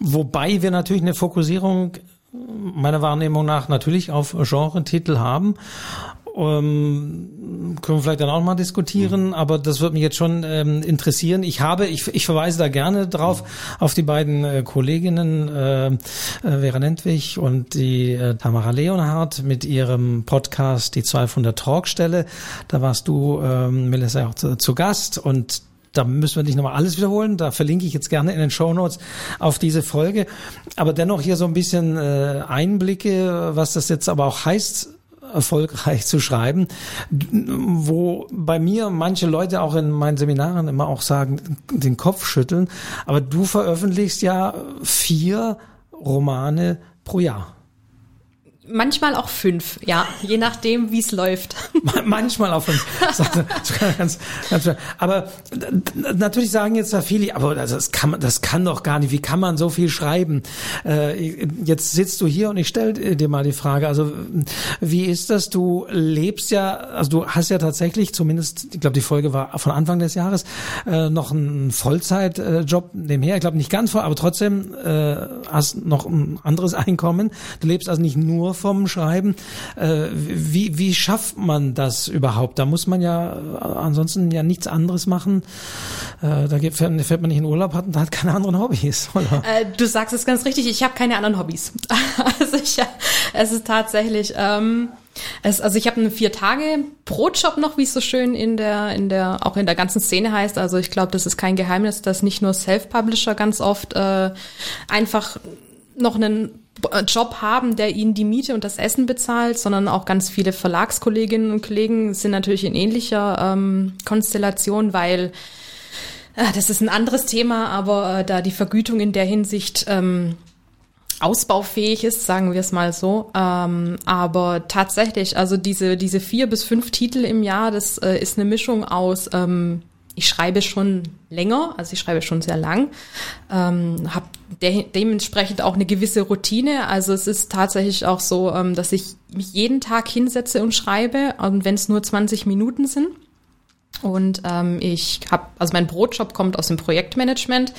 Wobei wir natürlich eine Fokussierung meiner Wahrnehmung nach natürlich auf Genre-Titel haben. Ähm, können wir vielleicht dann auch mal diskutieren, mhm. aber das würde mich jetzt schon ähm, interessieren. Ich habe, ich, ich verweise da gerne drauf, mhm. auf die beiden äh, Kolleginnen äh, äh, Vera Nentwich und die äh, Tamara Leonhardt mit ihrem Podcast Die zwei von der Talkstelle. Da warst du, ähm, Melissa, auch zu, zu Gast und da müssen wir nicht nochmal alles wiederholen. Da verlinke ich jetzt gerne in den Show Notes auf diese Folge. Aber dennoch hier so ein bisschen äh, Einblicke, was das jetzt aber auch heißt, erfolgreich zu schreiben, wo bei mir manche Leute auch in meinen Seminaren immer auch sagen, den Kopf schütteln. Aber du veröffentlichst ja vier Romane pro Jahr.
Manchmal auch fünf, ja, je nachdem, wie es läuft.
Manchmal auch fünf. ganz, ganz, aber natürlich sagen jetzt da viele, aber das kann, das kann doch gar nicht. Wie kann man so viel schreiben? Äh, jetzt sitzt du hier und ich stelle dir mal die Frage. Also wie ist das? Du lebst ja, also du hast ja tatsächlich, zumindest, ich glaube, die Folge war von Anfang des Jahres, äh, noch einen Vollzeitjob nebenher. Ich glaube nicht ganz voll, aber trotzdem äh, hast noch ein anderes Einkommen. Du lebst also nicht nur vom Schreiben. Äh, wie, wie schafft man das überhaupt? Da muss man ja äh, ansonsten ja nichts anderes machen. Äh, da fährt, man nicht in Urlaub hat und hat keine anderen Hobbys,
oder? Du sagst es ganz richtig, ich habe keine anderen Hobbys. also ich, es ist tatsächlich... Ähm es, also ich habe einen vier Tage Brotjob noch, wie es so schön in der in der auch in der ganzen Szene heißt. Also ich glaube, das ist kein Geheimnis, dass nicht nur Self-Publisher ganz oft äh, einfach noch einen Job haben, der ihnen die Miete und das Essen bezahlt, sondern auch ganz viele Verlagskolleginnen und Kollegen sind natürlich in ähnlicher ähm, Konstellation, weil äh, das ist ein anderes Thema, aber äh, da die Vergütung in der Hinsicht ähm, ausbaufähig ist, sagen wir es mal so. Ähm, aber tatsächlich, also diese, diese vier bis fünf Titel im Jahr, das äh, ist eine Mischung aus ähm, ich schreibe schon länger, also ich schreibe schon sehr lang, ähm, habe de dementsprechend auch eine gewisse Routine. Also es ist tatsächlich auch so, ähm, dass ich mich jeden Tag hinsetze und schreibe, und wenn es nur 20 Minuten sind. Und ähm, ich habe, also mein Brotjob kommt aus dem Projektmanagement.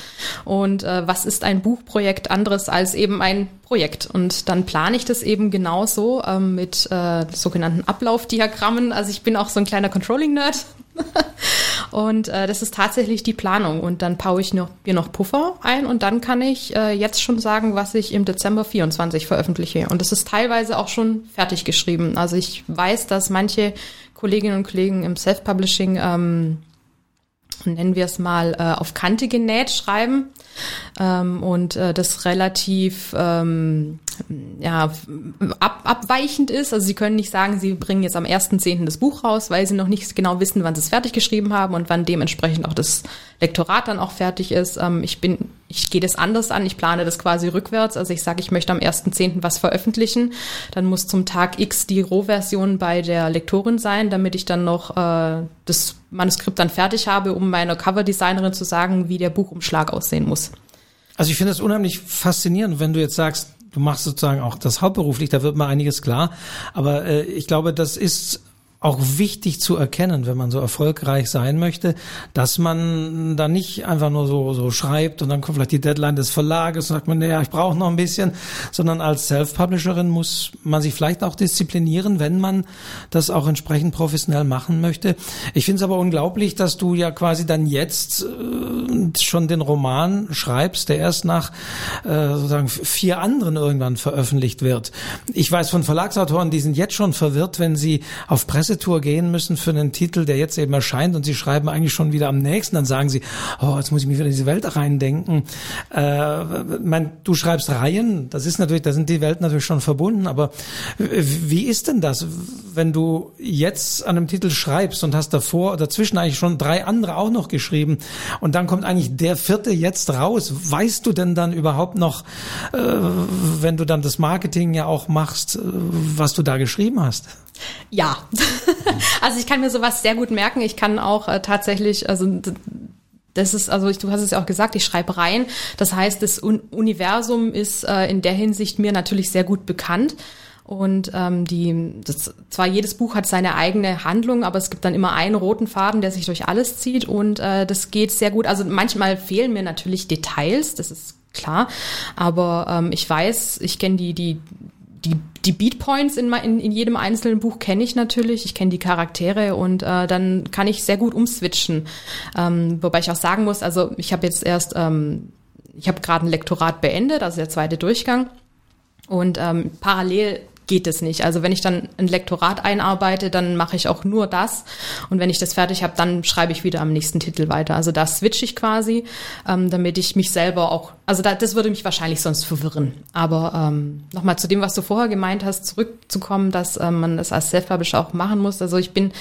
Und äh, was ist ein Buchprojekt anderes als eben ein Projekt? Und dann plane ich das eben genauso ähm, mit äh, sogenannten Ablaufdiagrammen. Also ich bin auch so ein kleiner Controlling-Nerd. und äh, das ist tatsächlich die Planung. Und dann baue ich noch, mir noch Puffer ein und dann kann ich äh, jetzt schon sagen, was ich im Dezember 24 veröffentliche. Und das ist teilweise auch schon fertig geschrieben. Also ich weiß, dass manche Kolleginnen und Kollegen im Self-Publishing, ähm, nennen wir es mal, äh, auf Kante genäht schreiben. Ähm, und äh, das relativ ähm, ja, ab, abweichend ist. Also sie können nicht sagen, sie bringen jetzt am 1.10. das Buch raus, weil sie noch nicht genau wissen, wann sie es fertig geschrieben haben und wann dementsprechend auch das Lektorat dann auch fertig ist. Ähm, ich bin, ich gehe das anders an, ich plane das quasi rückwärts. Also ich sage, ich möchte am 1.10. was veröffentlichen. Dann muss zum Tag X die Rohversion bei der Lektorin sein, damit ich dann noch äh, das Manuskript dann fertig habe, um meiner Coverdesignerin zu sagen, wie der Buchumschlag aussehen muss.
Also ich finde es unheimlich faszinierend, wenn du jetzt sagst, du machst sozusagen auch das hauptberuflich, da wird mal einiges klar. Aber äh, ich glaube, das ist auch wichtig zu erkennen, wenn man so erfolgreich sein möchte, dass man da nicht einfach nur so, so schreibt und dann kommt vielleicht die Deadline des Verlages und sagt man, naja, ich brauche noch ein bisschen, sondern als Self-Publisherin muss man sich vielleicht auch disziplinieren, wenn man das auch entsprechend professionell machen möchte. Ich finde es aber unglaublich, dass du ja quasi dann jetzt äh, schon den Roman schreibst, der erst nach äh, sozusagen vier anderen irgendwann veröffentlicht wird. Ich weiß von Verlagsautoren, die sind jetzt schon verwirrt, wenn sie auf Presse Pressetour gehen müssen für einen Titel, der jetzt eben erscheint und sie schreiben eigentlich schon wieder am nächsten, dann sagen sie, oh, jetzt muss ich mich wieder in diese Welt reindenken. Äh, mein, du schreibst Reihen, das ist natürlich, da sind die Welten natürlich schon verbunden, aber wie ist denn das, wenn du jetzt an einem Titel schreibst und hast davor, dazwischen eigentlich schon drei andere auch noch geschrieben und dann kommt eigentlich der vierte jetzt raus. Weißt du denn dann überhaupt noch, äh, wenn du dann das Marketing ja auch machst, äh, was du da geschrieben hast?
Ja, also ich kann mir sowas sehr gut merken. Ich kann auch äh, tatsächlich, also das ist, also du hast es ja auch gesagt, ich schreibe rein. Das heißt, das Un Universum ist äh, in der Hinsicht mir natürlich sehr gut bekannt. Und ähm, die, das, zwar jedes Buch hat seine eigene Handlung, aber es gibt dann immer einen roten Faden, der sich durch alles zieht und äh, das geht sehr gut. Also manchmal fehlen mir natürlich Details, das ist klar, aber ähm, ich weiß, ich kenne die, die, die, die Beatpoints in, in, in jedem einzelnen Buch kenne ich natürlich. Ich kenne die Charaktere und äh, dann kann ich sehr gut umswitchen. Ähm, wobei ich auch sagen muss, also ich habe jetzt erst, ähm, ich habe gerade ein Lektorat beendet, also der zweite Durchgang. Und ähm, parallel geht es nicht. Also wenn ich dann ein Lektorat einarbeite, dann mache ich auch nur das. Und wenn ich das fertig habe, dann schreibe ich wieder am nächsten Titel weiter. Also da switche ich quasi, ähm, damit ich mich selber auch, also da, das würde mich wahrscheinlich sonst verwirren. Aber ähm, nochmal zu dem, was du vorher gemeint hast, zurückzukommen, dass ähm, man das als Self-Publisher auch machen muss. Also ich bin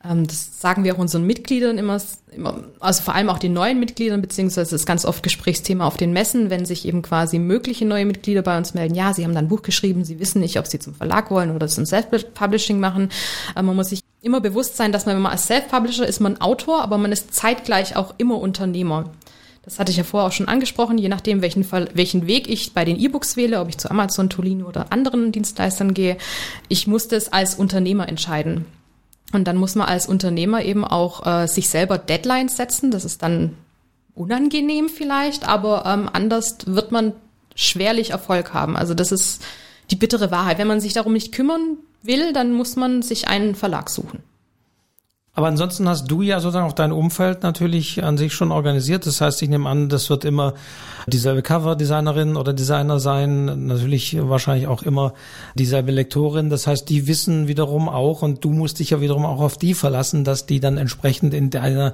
das sagen wir auch unseren Mitgliedern immer, also vor allem auch den neuen Mitgliedern, beziehungsweise ist ganz oft Gesprächsthema auf den Messen, wenn sich eben quasi mögliche neue Mitglieder bei uns melden, ja, sie haben dann ein Buch geschrieben, sie wissen nicht, ob sie zum Verlag wollen oder zum Self-Publishing machen. Aber man muss sich immer bewusst sein, dass man, wenn man als Self-Publisher ist, man Autor, aber man ist zeitgleich auch immer Unternehmer. Das hatte ich ja vorher auch schon angesprochen, je nachdem, welchen, Fall, welchen Weg ich bei den E-Books wähle, ob ich zu Amazon, Tolino oder anderen Dienstleistern gehe. Ich muss das als Unternehmer entscheiden. Und dann muss man als Unternehmer eben auch äh, sich selber Deadlines setzen. Das ist dann unangenehm vielleicht, aber ähm, anders wird man schwerlich Erfolg haben. Also das ist die bittere Wahrheit. Wenn man sich darum nicht kümmern will, dann muss man sich einen Verlag suchen.
Aber ansonsten hast du ja sozusagen auch dein Umfeld natürlich an sich schon organisiert. Das heißt, ich nehme an, das wird immer dieselbe Cover-Designerin oder Designer sein, natürlich wahrscheinlich auch immer dieselbe Lektorin. Das heißt, die wissen wiederum auch und du musst dich ja wiederum auch auf die verlassen, dass die dann entsprechend in deiner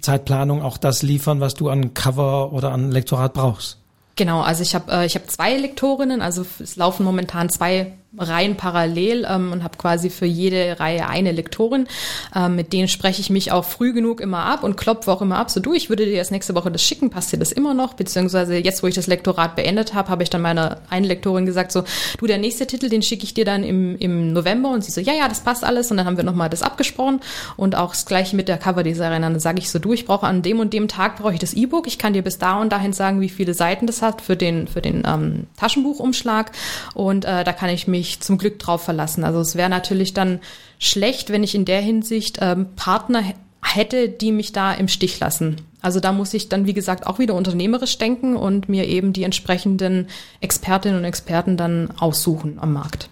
Zeitplanung auch das liefern, was du an Cover oder an Lektorat brauchst.
Genau, also ich habe äh, ich habe zwei Lektorinnen, also es laufen momentan zwei Reihen parallel ähm, und habe quasi für jede Reihe eine Lektorin. Ähm, mit denen spreche ich mich auch früh genug immer ab und klopfe auch immer ab. So du, ich würde dir jetzt nächste Woche das schicken, passt dir das immer noch? Beziehungsweise jetzt, wo ich das Lektorat beendet habe, habe ich dann meiner einen Lektorin gesagt, so du, der nächste Titel, den schicke ich dir dann im, im November und sie so, ja, ja, das passt alles und dann haben wir nochmal das abgesprochen und auch das gleiche mit der Coverdesignerin. Dann sage ich so, du, ich brauche an dem und dem Tag brauche ich das E-Book. Ich kann dir bis da und dahin sagen, wie viele Seiten das hat für den, für den ähm, Taschenbuchumschlag und äh, da kann ich mich zum Glück drauf verlassen. Also es wäre natürlich dann schlecht, wenn ich in der Hinsicht ähm, Partner hätte, die mich da im Stich lassen. Also da muss ich dann, wie gesagt, auch wieder unternehmerisch denken und mir eben die entsprechenden Expertinnen und Experten dann aussuchen am Markt.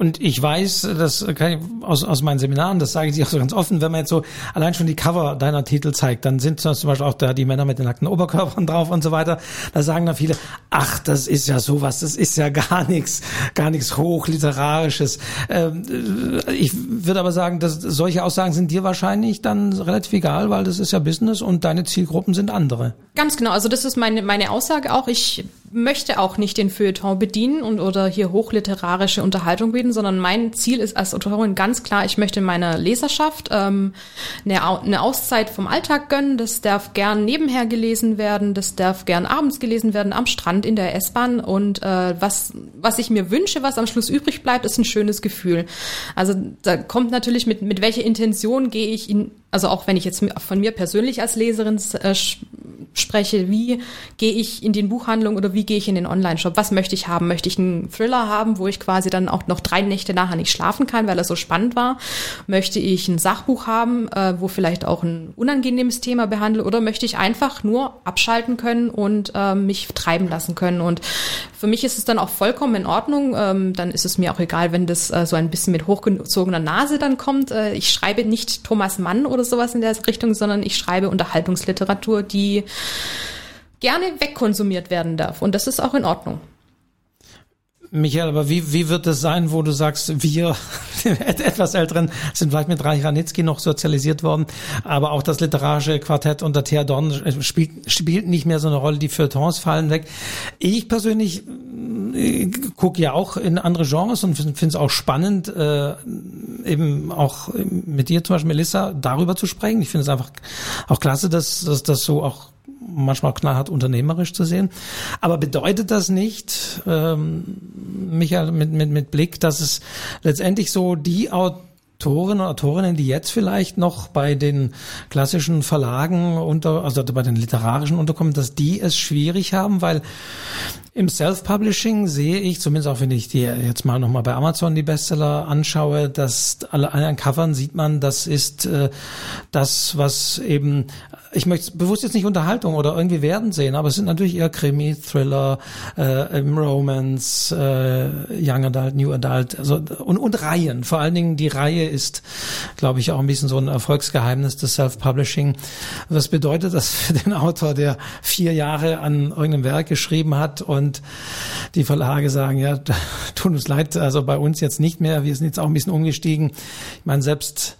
Und ich weiß, das kann ich aus, aus meinen Seminaren, das sage ich dir auch so ganz offen, wenn man jetzt so allein schon die Cover deiner Titel zeigt, dann sind zum Beispiel auch da die Männer mit den nackten Oberkörpern drauf und so weiter. Da sagen dann viele, ach, das ist ja sowas, das ist ja gar nichts, gar nichts hochliterarisches. Ähm, ich würde aber sagen, dass solche Aussagen sind dir wahrscheinlich dann relativ egal, weil das ist ja Business und deine Zielgruppen sind andere.
Ganz genau, also das ist meine, meine Aussage auch. Ich möchte auch nicht den Feuilleton bedienen und oder hier hochliterarische Unterhaltung bieten, sondern mein Ziel ist als Autorin ganz klar, ich möchte meiner Leserschaft ähm, eine, eine Auszeit vom Alltag gönnen. Das darf gern nebenher gelesen werden, das darf gern abends gelesen werden, am Strand, in der S-Bahn. Und äh, was, was ich mir wünsche, was am Schluss übrig bleibt, ist ein schönes Gefühl. Also da kommt natürlich mit, mit welcher Intention gehe ich in, also auch wenn ich jetzt von mir persönlich als Leserin äh, spreche, wie gehe ich in den Buchhandlungen oder wie gehe ich in den Online-Shop? Was möchte ich haben? Möchte ich einen Thriller haben, wo ich quasi dann auch noch drei Nächte nachher nicht schlafen kann, weil er so spannend war? Möchte ich ein Sachbuch haben, äh, wo vielleicht auch ein unangenehmes Thema behandelt? Oder möchte ich einfach nur abschalten können und äh, mich treiben lassen können? Und für mich ist es dann auch vollkommen in Ordnung. Ähm, dann ist es mir auch egal, wenn das äh, so ein bisschen mit hochgezogener Nase dann kommt. Ich schreibe nicht Thomas Mann oder sowas in der Richtung, sondern ich schreibe Unterhaltungsliteratur, die gerne wegkonsumiert werden darf. Und das ist auch in Ordnung.
Michael, aber wie, wie wird es sein, wo du sagst, wir etwas Älteren sind vielleicht mit Reich Ranitzky noch sozialisiert worden, aber auch das literarische Quartett unter Thea Dorn spielt, spielt nicht mehr so eine Rolle, die Feuilletons fallen weg. Ich persönlich äh, gucke ja auch in andere Genres und finde es auch spannend, äh, eben auch mit dir zum Beispiel, Melissa, darüber zu sprechen. Ich finde es einfach auch klasse, dass, das so auch manchmal knallhart unternehmerisch zu sehen. Aber bedeutet das nicht, ähm, Michael, mit, mit, mit Blick, dass es letztendlich so die Autoren und Autorinnen, die jetzt vielleicht noch bei den klassischen Verlagen unter, also bei den literarischen unterkommen, dass die es schwierig haben, weil im Self-Publishing sehe ich, zumindest auch wenn ich die jetzt mal nochmal bei Amazon die Bestseller anschaue, dass alle an Covern sieht man, das ist äh, das, was eben ich möchte bewusst jetzt nicht Unterhaltung oder irgendwie werden sehen, aber es sind natürlich eher Krimi, Thriller, äh, Romance, äh, Young Adult, New Adult, also und, und Reihen. Vor allen Dingen die Reihe ist, glaube ich, auch ein bisschen so ein Erfolgsgeheimnis des Self-Publishing. Was bedeutet das für den Autor, der vier Jahre an irgendeinem Werk geschrieben hat und die Verlage sagen, ja, tut uns leid, also bei uns jetzt nicht mehr, wir sind jetzt auch ein bisschen umgestiegen. Ich meine, selbst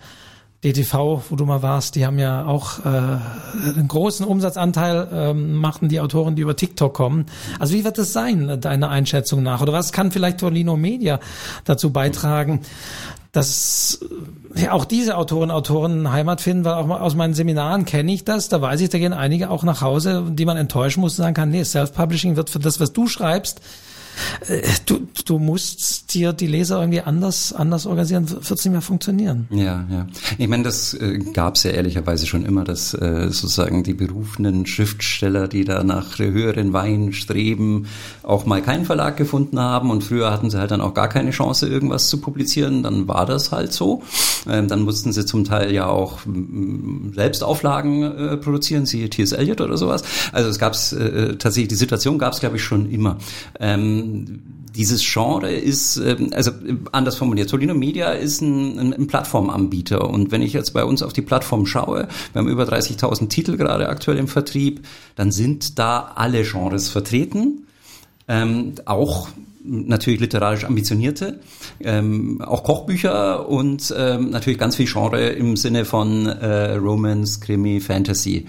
DTV, wo du mal warst, die haben ja auch äh, einen großen Umsatzanteil, ähm, machen die Autoren, die über TikTok kommen. Also wie wird das sein, deiner Einschätzung nach? Oder was kann vielleicht Torlino Media dazu beitragen, dass ja, auch diese Autoren Autoren Heimat finden, weil auch aus meinen Seminaren kenne ich das, da weiß ich, da gehen einige auch nach Hause, die man enttäuschen muss und sagen kann, nee, Self-Publishing wird für das, was du schreibst, äh, du, du musst dir die Leser irgendwie anders, anders organisieren, wird es nicht mehr funktionieren.
Ja, ja. Ich meine, das äh, gab es ja ehrlicherweise schon immer, dass äh, sozusagen die berufenen Schriftsteller, die da nach höheren Weinen streben, auch mal keinen Verlag gefunden haben und früher hatten sie halt dann auch gar keine Chance, irgendwas zu publizieren, dann war das halt so. Ähm, dann mussten sie zum Teil ja auch selbst Auflagen äh, produzieren, siehe T.S. Eliot oder sowas. Also es gab es äh, tatsächlich, die Situation gab es, glaube ich, schon immer. Ähm, dieses Genre ist, ähm, also anders formuliert, Solino Media ist ein, ein, Plattformanbieter und wenn ich jetzt bei uns auf die Plattform schaue, wir haben über 30.000 Titel gerade aktuell im Vertrieb, dann sind da alle Genres vertreten, ähm, auch natürlich literarisch ambitionierte, ähm, auch Kochbücher und ähm, natürlich ganz viel Genre im Sinne von äh, Romance, Krimi, Fantasy.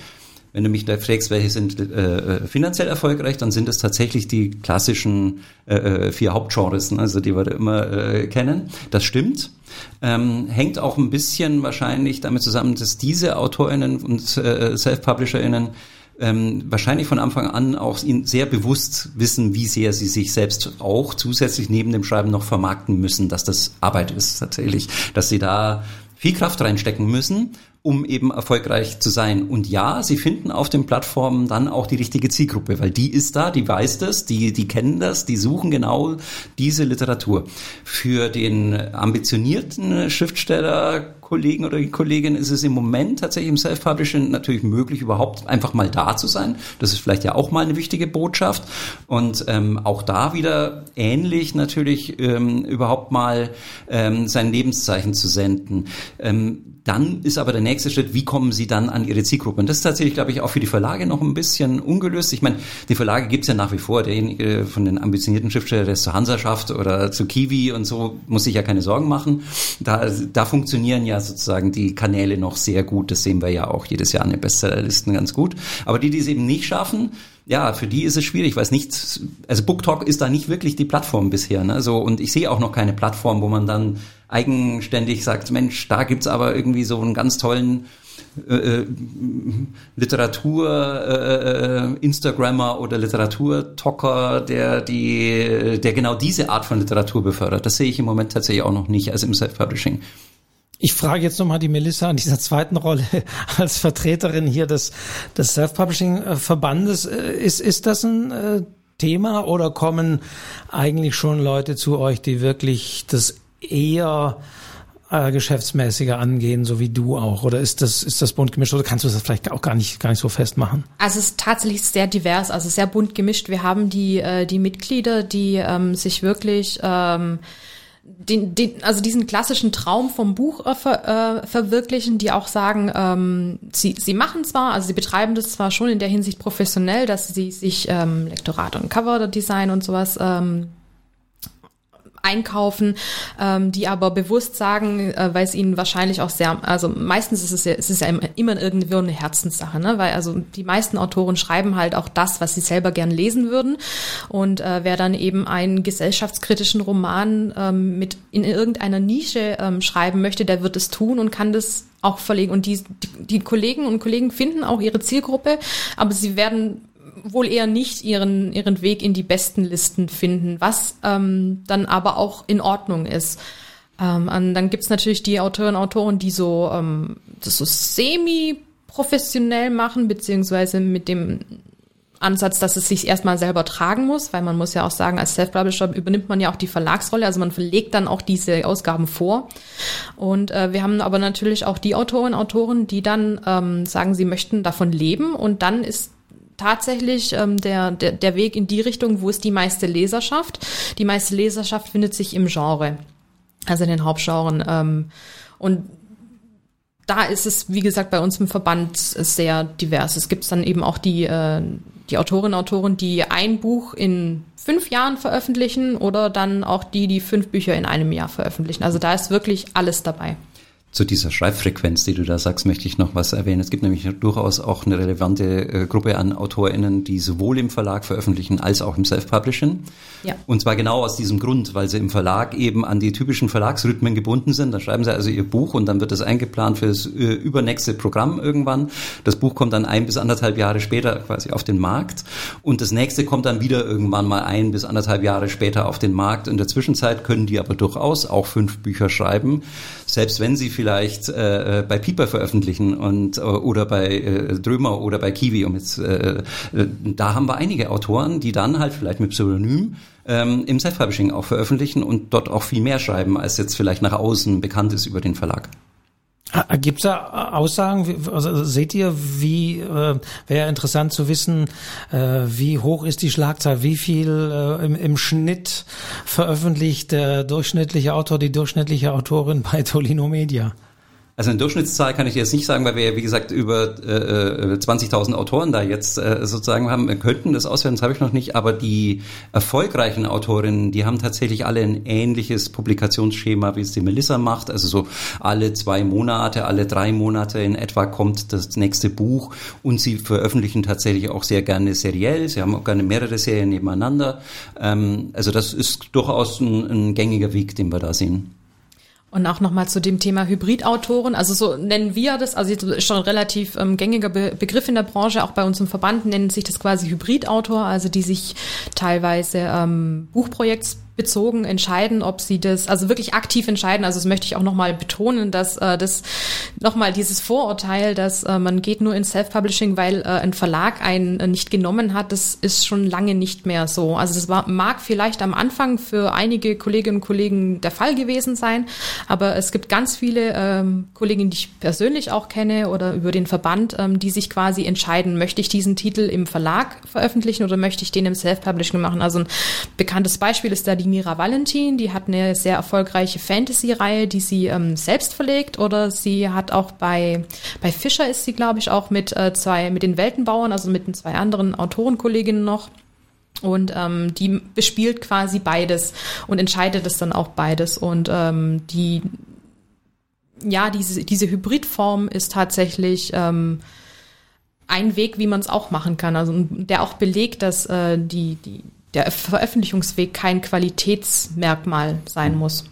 Wenn du mich da fragst, welche sind äh, finanziell erfolgreich, dann sind es tatsächlich die klassischen äh, äh vier Hauptgenres, ne, also die wir da immer äh, kennen. Das stimmt. Ähm, hängt auch ein bisschen wahrscheinlich damit zusammen, dass diese AutorInnen und äh, Self-PublisherInnen ähm, wahrscheinlich von Anfang an auch sehr bewusst wissen, wie sehr sie sich selbst auch zusätzlich neben dem Schreiben noch vermarkten müssen, dass das Arbeit ist tatsächlich, dass sie da viel Kraft reinstecken müssen um eben erfolgreich zu sein. Und ja, sie finden auf den Plattformen dann auch die richtige Zielgruppe, weil die ist da, die weiß das, die, die kennen das, die suchen genau diese Literatur. Für den ambitionierten Schriftsteller Kollegen oder Kollegin ist es im Moment tatsächlich im Self-Publishing natürlich möglich, überhaupt einfach mal da zu sein. Das ist vielleicht ja auch mal eine wichtige Botschaft. Und ähm, auch da wieder ähnlich natürlich ähm, überhaupt mal ähm, sein Lebenszeichen zu senden. Ähm, dann ist aber der nächste Schritt, wie kommen Sie dann an Ihre Zielgruppe? Und das ist tatsächlich, glaube ich, auch für die Verlage noch ein bisschen ungelöst. Ich meine, die Verlage gibt's ja nach wie vor. Derjenige von den ambitionierten Schriftstellern, der es zur Hansa schafft oder zu Kiwi und so, muss sich ja keine Sorgen machen. Da, da funktionieren ja sozusagen die Kanäle noch sehr gut. Das sehen wir ja auch jedes Jahr an den Bestsellerlisten ganz gut. Aber die, die es eben nicht schaffen, ja, für die ist es schwierig, weil es nicht, also BookTalk ist da nicht wirklich die Plattform bisher. Ne? So, und ich sehe auch noch keine Plattform, wo man dann eigenständig sagt, Mensch, da gibt's aber irgendwie so einen ganz tollen äh, äh Literatur äh, äh, Instagrammer oder Literaturtalker, der die, der genau diese Art von Literatur befördert. Das sehe ich im Moment tatsächlich auch noch nicht, als im Self-Publishing.
Ich frage jetzt nochmal die Melissa an dieser zweiten Rolle als Vertreterin hier des, des Self-Publishing-Verbandes. Äh, ist, ist das ein äh, Thema oder kommen eigentlich schon Leute zu euch, die wirklich das eher äh, geschäftsmäßiger angehen, so wie du auch? Oder ist das, ist das bunt gemischt oder kannst du das vielleicht auch gar nicht, gar nicht so festmachen?
Also es ist tatsächlich sehr divers, also sehr bunt gemischt. Wir haben die, äh, die Mitglieder, die ähm, sich wirklich ähm, den, den, also diesen klassischen Traum vom Buch äh, ver, äh, verwirklichen, die auch sagen, ähm, sie, sie machen zwar, also sie betreiben das zwar schon in der Hinsicht professionell, dass sie sich ähm, Lektorat und Cover-Design und sowas ähm, einkaufen, ähm, die aber bewusst sagen, äh, weil es ihnen wahrscheinlich auch sehr, also meistens ist es ja, es ist ja immer irgendwie eine Herzenssache, ne? weil also die meisten Autoren schreiben halt auch das, was sie selber gern lesen würden und äh, wer dann eben einen gesellschaftskritischen Roman ähm, mit in irgendeiner Nische ähm, schreiben möchte, der wird es tun und kann das auch verlegen und die, die, die Kollegen und Kollegen finden auch ihre Zielgruppe, aber sie werden wohl eher nicht ihren, ihren Weg in die besten Listen finden, was ähm, dann aber auch in Ordnung ist. Ähm, dann gibt's natürlich die Autorinnen und Autoren, die so ähm, das so semi-professionell machen, beziehungsweise mit dem Ansatz, dass es sich erstmal selber tragen muss, weil man muss ja auch sagen, als Self-Publisher übernimmt man ja auch die Verlagsrolle, also man verlegt dann auch diese Ausgaben vor. Und äh, wir haben aber natürlich auch die Autorinnen und Autoren, die dann ähm, sagen, sie möchten davon leben und dann ist tatsächlich ähm, der, der, der Weg in die Richtung, wo ist die meiste Leserschaft. Die meiste Leserschaft findet sich im Genre, also in den Hauptgenren. Ähm, und da ist es, wie gesagt, bei uns im Verband sehr divers. Es gibt dann eben auch die, äh, die Autorinnen und Autoren, die ein Buch in fünf Jahren veröffentlichen oder dann auch die, die fünf Bücher in einem Jahr veröffentlichen. Also da ist wirklich alles dabei.
Zu dieser Schreibfrequenz, die du da sagst, möchte ich noch was erwähnen. Es gibt nämlich durchaus auch eine relevante äh, Gruppe an AutorInnen, die sowohl im Verlag veröffentlichen als auch im Self-Publishing. Ja. Und zwar genau aus diesem Grund, weil sie im Verlag eben an die typischen Verlagsrhythmen gebunden sind. Da schreiben sie also ihr Buch und dann wird das eingeplant für das äh, übernächste Programm irgendwann. Das Buch kommt dann ein bis anderthalb Jahre später quasi auf den Markt und das nächste kommt dann wieder irgendwann mal ein bis anderthalb Jahre später auf den Markt. In der Zwischenzeit können die aber durchaus auch fünf Bücher schreiben, selbst wenn sie vielleicht äh, äh, bei Piper veröffentlichen und äh, oder bei äh, Drömer oder bei Kiwi. Um jetzt, äh, äh, da haben wir einige Autoren, die dann halt vielleicht mit Pseudonym ähm, im Self-Publishing auch veröffentlichen und dort auch viel mehr schreiben, als jetzt vielleicht nach außen bekannt ist über den Verlag.
Gibt es da Aussagen? Also seht ihr, wie äh, wäre interessant zu wissen, äh, wie hoch ist die Schlagzahl, wie viel äh, im, im Schnitt veröffentlicht der durchschnittliche Autor, die durchschnittliche Autorin bei Tolino Media?
Also eine Durchschnittszahl kann ich jetzt nicht sagen, weil wir ja, wie gesagt, über äh, 20.000 äh, Autoren da jetzt äh, sozusagen haben. Wir könnten das auswerten, das habe ich noch nicht, aber die erfolgreichen Autorinnen, die haben tatsächlich alle ein ähnliches Publikationsschema, wie es die Melissa macht. Also so alle zwei Monate, alle drei Monate in etwa kommt das nächste Buch und sie veröffentlichen tatsächlich auch sehr gerne seriell. Sie haben auch gerne mehrere Serien nebeneinander. Ähm, also das ist durchaus ein, ein gängiger Weg, den wir da sehen.
Und auch nochmal zu dem Thema Hybridautoren. Also so nennen wir das, also ist schon ein relativ ähm, gängiger Be Begriff in der Branche. Auch bei uns im Verband nennen sich das quasi Hybridautor, also die sich teilweise ähm, Buchprojekts bezogen entscheiden, ob sie das, also wirklich aktiv entscheiden. Also das möchte ich auch nochmal betonen, dass äh, das nochmal dieses Vorurteil, dass äh, man geht nur in Self-Publishing, weil äh, ein Verlag einen äh, nicht genommen hat, das ist schon lange nicht mehr so. Also das mag vielleicht am Anfang für einige Kolleginnen und Kollegen der Fall gewesen sein, aber es gibt ganz viele ähm, Kolleginnen, die ich persönlich auch kenne oder über den Verband, ähm, die sich quasi entscheiden, möchte ich diesen Titel im Verlag veröffentlichen oder möchte ich den im Self-Publishing machen. Also ein bekanntes Beispiel ist da die Mira Valentin, die hat eine sehr erfolgreiche Fantasy-Reihe, die sie ähm, selbst verlegt oder sie hat auch bei, bei Fischer ist sie, glaube ich, auch mit äh, zwei, mit den Weltenbauern, also mit den zwei anderen Autorenkolleginnen noch. Und ähm, die bespielt quasi beides und entscheidet es dann auch beides. Und ähm, die, ja, diese, diese Hybridform ist tatsächlich ähm, ein Weg, wie man es auch machen kann. Also der auch belegt, dass äh, die, die, der Veröffentlichungsweg kein Qualitätsmerkmal sein muss.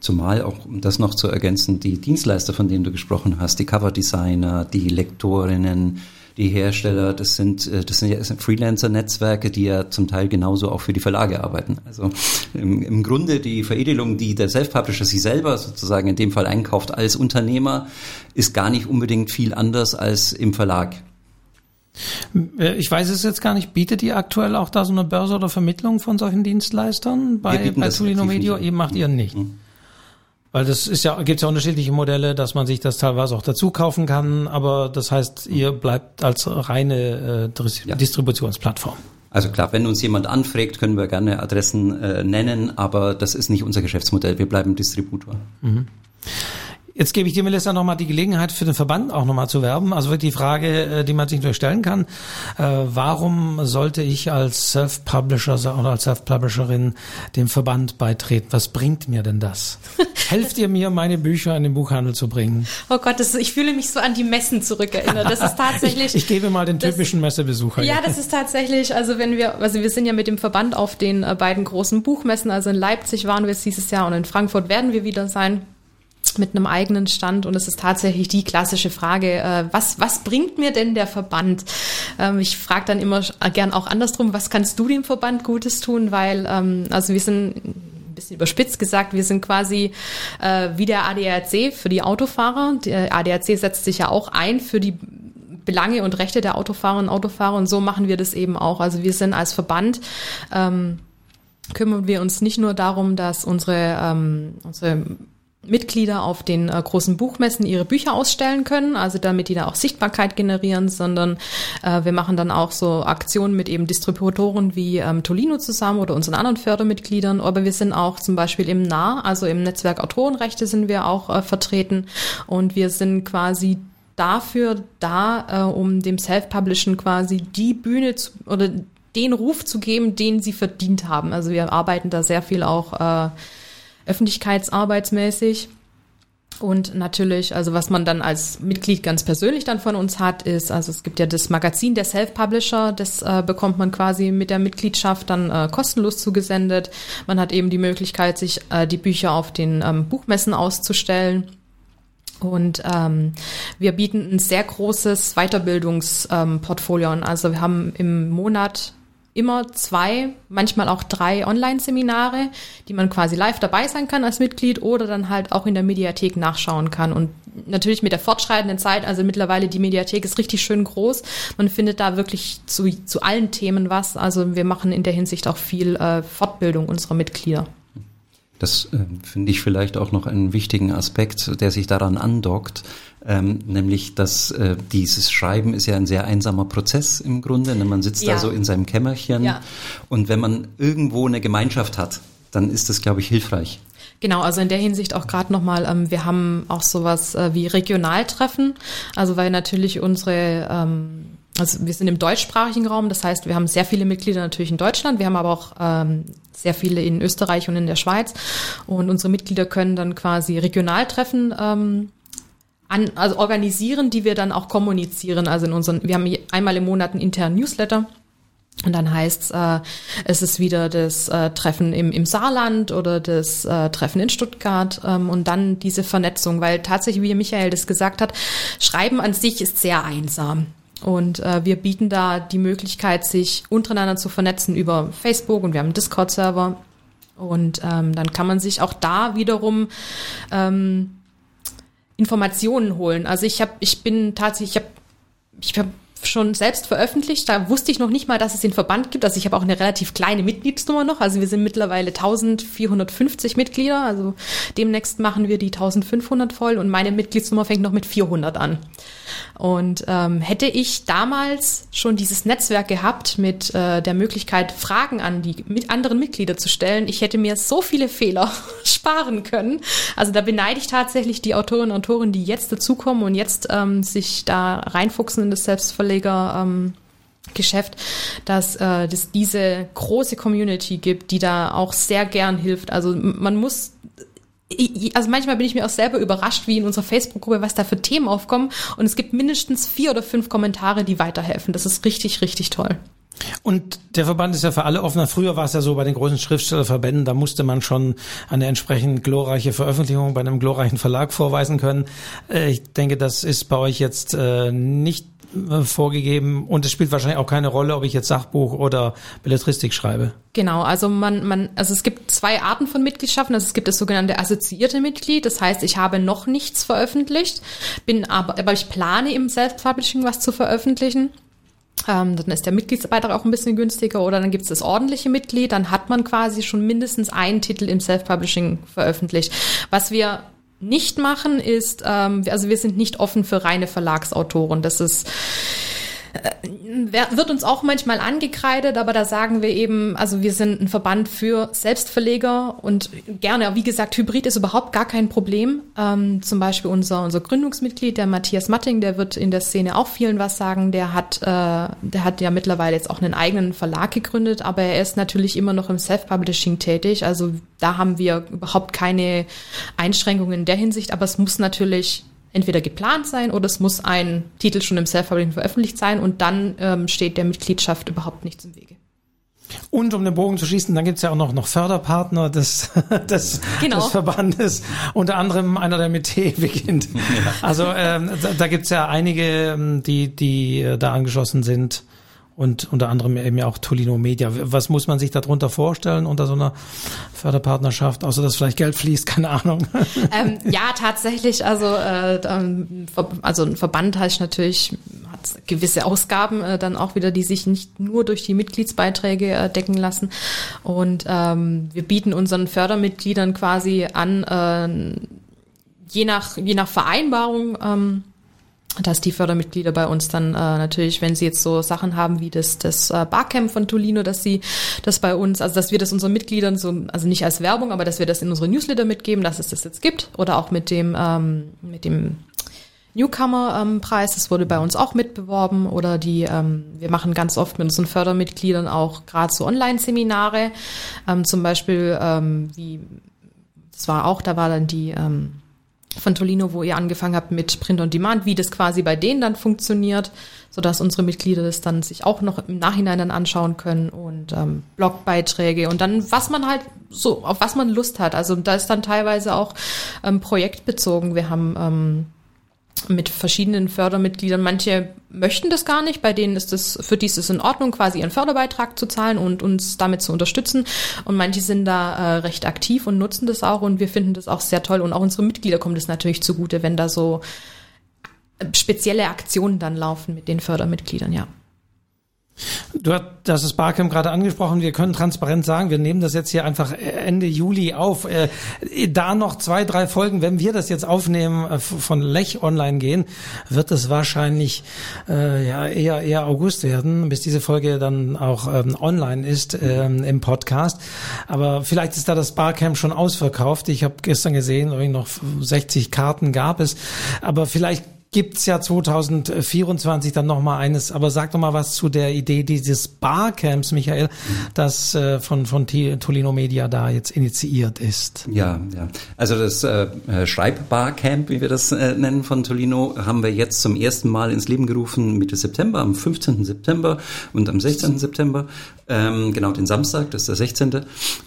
Zumal auch, um das noch zu ergänzen, die Dienstleister, von denen du gesprochen hast, die Coverdesigner, die Lektorinnen, die Hersteller, das sind, äh, das sind ja Freelancer-Netzwerke, die ja zum Teil genauso auch für die Verlage arbeiten. Also im, im Grunde die Veredelung, die der Self-Publisher sich selber sozusagen in dem Fall einkauft als Unternehmer, ist gar nicht unbedingt viel anders als im Verlag.
Äh, ich weiß es jetzt gar nicht, bietet ihr aktuell auch da so eine Börse oder Vermittlung von solchen Dienstleistern? Bei, bei Tulino Video, ihr macht ihr nicht. Mhm. Weil das ist ja, gibt ja unterschiedliche Modelle, dass man sich das teilweise auch dazu kaufen kann, aber das heißt, ihr bleibt als reine äh, ja. Distributionsplattform.
Also klar, wenn uns jemand anfragt, können wir gerne Adressen äh, nennen, aber das ist nicht unser Geschäftsmodell. Wir bleiben Distributor. Mhm.
Jetzt gebe ich dir, Melissa, nochmal die Gelegenheit für den Verband auch nochmal zu werben. Also wirklich die Frage, äh, die man sich nur stellen kann. Äh, warum sollte ich als Self-Publisher oder als Self-Publisherin dem Verband beitreten? Was bringt mir denn das? Helft ihr mir, meine Bücher in den Buchhandel zu bringen?
Oh Gott, das, ich fühle mich so an die Messen zurückerinnert. Das ist tatsächlich.
ich, ich gebe mal den typischen das, Messebesucher.
Ja, das ist tatsächlich, also wenn wir, also wir sind ja mit dem Verband auf den äh, beiden großen Buchmessen, also in Leipzig waren wir jetzt dieses Jahr und in Frankfurt werden wir wieder sein mit einem eigenen Stand und es ist tatsächlich die klassische Frage, äh, was, was bringt mir denn der Verband? Ähm, ich frage dann immer gern auch andersrum, was kannst du dem Verband Gutes tun? Weil, ähm, also wir sind ein bisschen überspitzt gesagt, wir sind quasi äh, wie der ADAC für die Autofahrer. Der ADAC setzt sich ja auch ein für die Belange und Rechte der Autofahrerinnen und Autofahrer und so machen wir das eben auch. Also wir sind als Verband ähm, kümmern wir uns nicht nur darum, dass unsere, ähm, unsere Mitglieder auf den äh, großen Buchmessen ihre Bücher ausstellen können, also damit die da auch Sichtbarkeit generieren, sondern äh, wir machen dann auch so Aktionen mit eben Distributoren wie ähm, Tolino zusammen oder unseren anderen Fördermitgliedern, aber wir sind auch zum Beispiel im NAH, also im Netzwerk Autorenrechte sind wir auch äh, vertreten und wir sind quasi dafür da, äh, um dem Self-Publishen quasi die Bühne zu, oder den Ruf zu geben, den sie verdient haben. Also wir arbeiten da sehr viel auch äh, öffentlichkeitsarbeitsmäßig. Und natürlich, also was man dann als Mitglied ganz persönlich dann von uns hat, ist, also es gibt ja das Magazin der Self-Publisher, das äh, bekommt man quasi mit der Mitgliedschaft dann äh, kostenlos zugesendet. Man hat eben die Möglichkeit, sich äh, die Bücher auf den ähm, Buchmessen auszustellen. Und ähm, wir bieten ein sehr großes Weiterbildungsportfolio an. Also wir haben im Monat immer zwei, manchmal auch drei Online-Seminare, die man quasi live dabei sein kann als Mitglied oder dann halt auch in der Mediathek nachschauen kann. Und natürlich mit der fortschreitenden Zeit, also mittlerweile die Mediathek ist richtig schön groß. Man findet da wirklich zu, zu allen Themen was. Also wir machen in der Hinsicht auch viel äh, Fortbildung unserer Mitglieder.
Das äh, finde ich vielleicht auch noch einen wichtigen Aspekt, der sich daran andockt, ähm, nämlich dass äh, dieses Schreiben ist ja ein sehr einsamer Prozess im Grunde. Ne? Man sitzt ja. da so in seinem Kämmerchen ja. und wenn man irgendwo eine Gemeinschaft hat, dann ist das, glaube ich, hilfreich.
Genau, also in der Hinsicht auch gerade nochmal, ähm, wir haben auch sowas äh, wie Regionaltreffen, also weil natürlich unsere ähm, also wir sind im deutschsprachigen Raum, das heißt, wir haben sehr viele Mitglieder natürlich in Deutschland, wir haben aber auch ähm, sehr viele in Österreich und in der Schweiz. Und unsere Mitglieder können dann quasi Regionaltreffen ähm, an, also organisieren, die wir dann auch kommunizieren. Also in unseren, wir haben einmal im Monat einen internen Newsletter. Und dann heißt äh, es ist wieder das äh, Treffen im, im Saarland oder das äh, Treffen in Stuttgart ähm, und dann diese Vernetzung, weil tatsächlich, wie Michael das gesagt hat, Schreiben an sich ist sehr einsam. Und äh, wir bieten da die Möglichkeit, sich untereinander zu vernetzen über Facebook und wir haben einen Discord-Server. Und ähm, dann kann man sich auch da wiederum ähm, Informationen holen. Also ich habe, ich bin tatsächlich, ich habe ich hab schon selbst veröffentlicht. Da wusste ich noch nicht mal, dass es den Verband gibt. Also ich habe auch eine relativ kleine Mitgliedsnummer noch. Also wir sind mittlerweile 1450 Mitglieder. Also demnächst machen wir die 1500 voll und meine Mitgliedsnummer fängt noch mit 400 an. Und ähm, hätte ich damals schon dieses Netzwerk gehabt mit äh, der Möglichkeit, Fragen an die mit anderen Mitglieder zu stellen, ich hätte mir so viele Fehler sparen können. Also da beneide ich tatsächlich die Autorinnen und Autoren, die jetzt dazukommen und jetzt ähm, sich da reinfuchsen in das Selbstverleger. Ähm, Geschäft, dass äh, es diese große Community gibt, die da auch sehr gern hilft. Also man muss also manchmal bin ich mir auch selber überrascht, wie in unserer Facebook-Gruppe, was da für Themen aufkommen. Und es gibt mindestens vier oder fünf Kommentare, die weiterhelfen. Das ist richtig, richtig toll.
Und der Verband ist ja für alle offen. Früher war es ja so bei den großen Schriftstellerverbänden, da musste man schon eine entsprechend glorreiche Veröffentlichung bei einem glorreichen Verlag vorweisen können. Äh, ich denke, das ist bei euch jetzt äh, nicht vorgegeben und es spielt wahrscheinlich auch keine Rolle, ob ich jetzt Sachbuch oder Belletristik schreibe.
Genau, also man, man, also es gibt zwei Arten von Mitgliedschaften. Also es gibt das sogenannte assoziierte Mitglied. Das heißt, ich habe noch nichts veröffentlicht, bin aber, aber ich plane im Self-Publishing was zu veröffentlichen. Ähm, dann ist der Mitgliedsbeitrag auch ein bisschen günstiger oder dann gibt es das ordentliche Mitglied, dann hat man quasi schon mindestens einen Titel im Self-Publishing veröffentlicht. Was wir nicht machen ist, ähm, also wir sind nicht offen für reine Verlagsautoren. Das ist wird uns auch manchmal angekreidet, aber da sagen wir eben, also wir sind ein Verband für Selbstverleger und gerne, wie gesagt, Hybrid ist überhaupt gar kein Problem. Ähm, zum Beispiel unser, unser Gründungsmitglied, der Matthias Matting, der wird in der Szene auch vielen was sagen. Der hat, äh, der hat ja mittlerweile jetzt auch einen eigenen Verlag gegründet, aber er ist natürlich immer noch im Self-Publishing tätig. Also da haben wir überhaupt keine Einschränkungen in der Hinsicht, aber es muss natürlich entweder geplant sein oder es muss ein Titel schon im Self-Publishing veröffentlicht sein und dann ähm, steht der Mitgliedschaft überhaupt nichts im Wege.
Und um den Bogen zu schießen, dann gibt's ja auch noch, noch Förderpartner des, des, genau. des Verbandes, unter anderem einer, der mit T beginnt. Ja. Also ähm, da, da gibt's ja einige, ähm, die, die äh, da angeschlossen sind und unter anderem eben ja auch Tolino Media. Was muss man sich darunter vorstellen unter so einer Förderpartnerschaft, außer dass vielleicht Geld fließt, keine Ahnung.
Ähm, ja, tatsächlich. Also, äh, also ein Verband heißt natürlich hat gewisse Ausgaben äh, dann auch wieder, die sich nicht nur durch die Mitgliedsbeiträge äh, decken lassen. Und ähm, wir bieten unseren Fördermitgliedern quasi an, äh, je nach je nach Vereinbarung. Ähm, dass die Fördermitglieder bei uns dann äh, natürlich, wenn sie jetzt so Sachen haben wie das, das äh, Barcamp von Tolino, dass sie das bei uns, also dass wir das unseren Mitgliedern so, also nicht als Werbung, aber dass wir das in unsere Newsletter mitgeben, dass es das jetzt gibt. Oder auch mit dem ähm, mit dem Newcomer-Preis, ähm, das wurde bei uns auch mitbeworben. Oder die, ähm, wir machen ganz oft mit unseren Fördermitgliedern auch gerade so Online-Seminare, ähm, zum Beispiel ähm, wie, das war auch, da war dann die ähm, von Tolino, wo ihr angefangen habt mit Print on Demand, wie das quasi bei denen dann funktioniert, so dass unsere Mitglieder das dann sich auch noch im Nachhinein dann anschauen können und ähm, Blogbeiträge und dann was man halt so auf was man Lust hat. Also da ist dann teilweise auch ähm, projektbezogen. Wir haben ähm, mit verschiedenen Fördermitgliedern. Manche möchten das gar nicht, bei denen ist es, für die ist es in Ordnung, quasi ihren Förderbeitrag zu zahlen und uns damit zu unterstützen. Und manche sind da äh, recht aktiv und nutzen das auch und wir finden das auch sehr toll. Und auch unsere Mitglieder kommt es natürlich zugute, wenn da so spezielle Aktionen dann laufen mit den Fördermitgliedern, ja.
Du hast das Barcamp gerade angesprochen. Wir können transparent sagen, wir nehmen das jetzt hier einfach Ende Juli auf. Äh, da noch zwei, drei Folgen, wenn wir das jetzt aufnehmen, äh, von Lech online gehen, wird es wahrscheinlich äh, ja eher eher August werden, bis diese Folge dann auch ähm, online ist ähm, im Podcast. Aber vielleicht ist da das Barcamp schon ausverkauft. Ich habe gestern gesehen, noch 60 Karten gab es. Aber vielleicht gibt's ja 2024 dann noch mal eines. Aber sag doch mal was zu der Idee dieses Barcamps, Michael, das äh, von von Tolino Media da jetzt initiiert ist.
Ja, ja. Also das äh, äh, Schreibbarcamp, wie wir das äh, nennen von Tolino, haben wir jetzt zum ersten Mal ins Leben gerufen Mitte September, am 15. September und am 16. September, ähm, genau den Samstag, das ist der 16.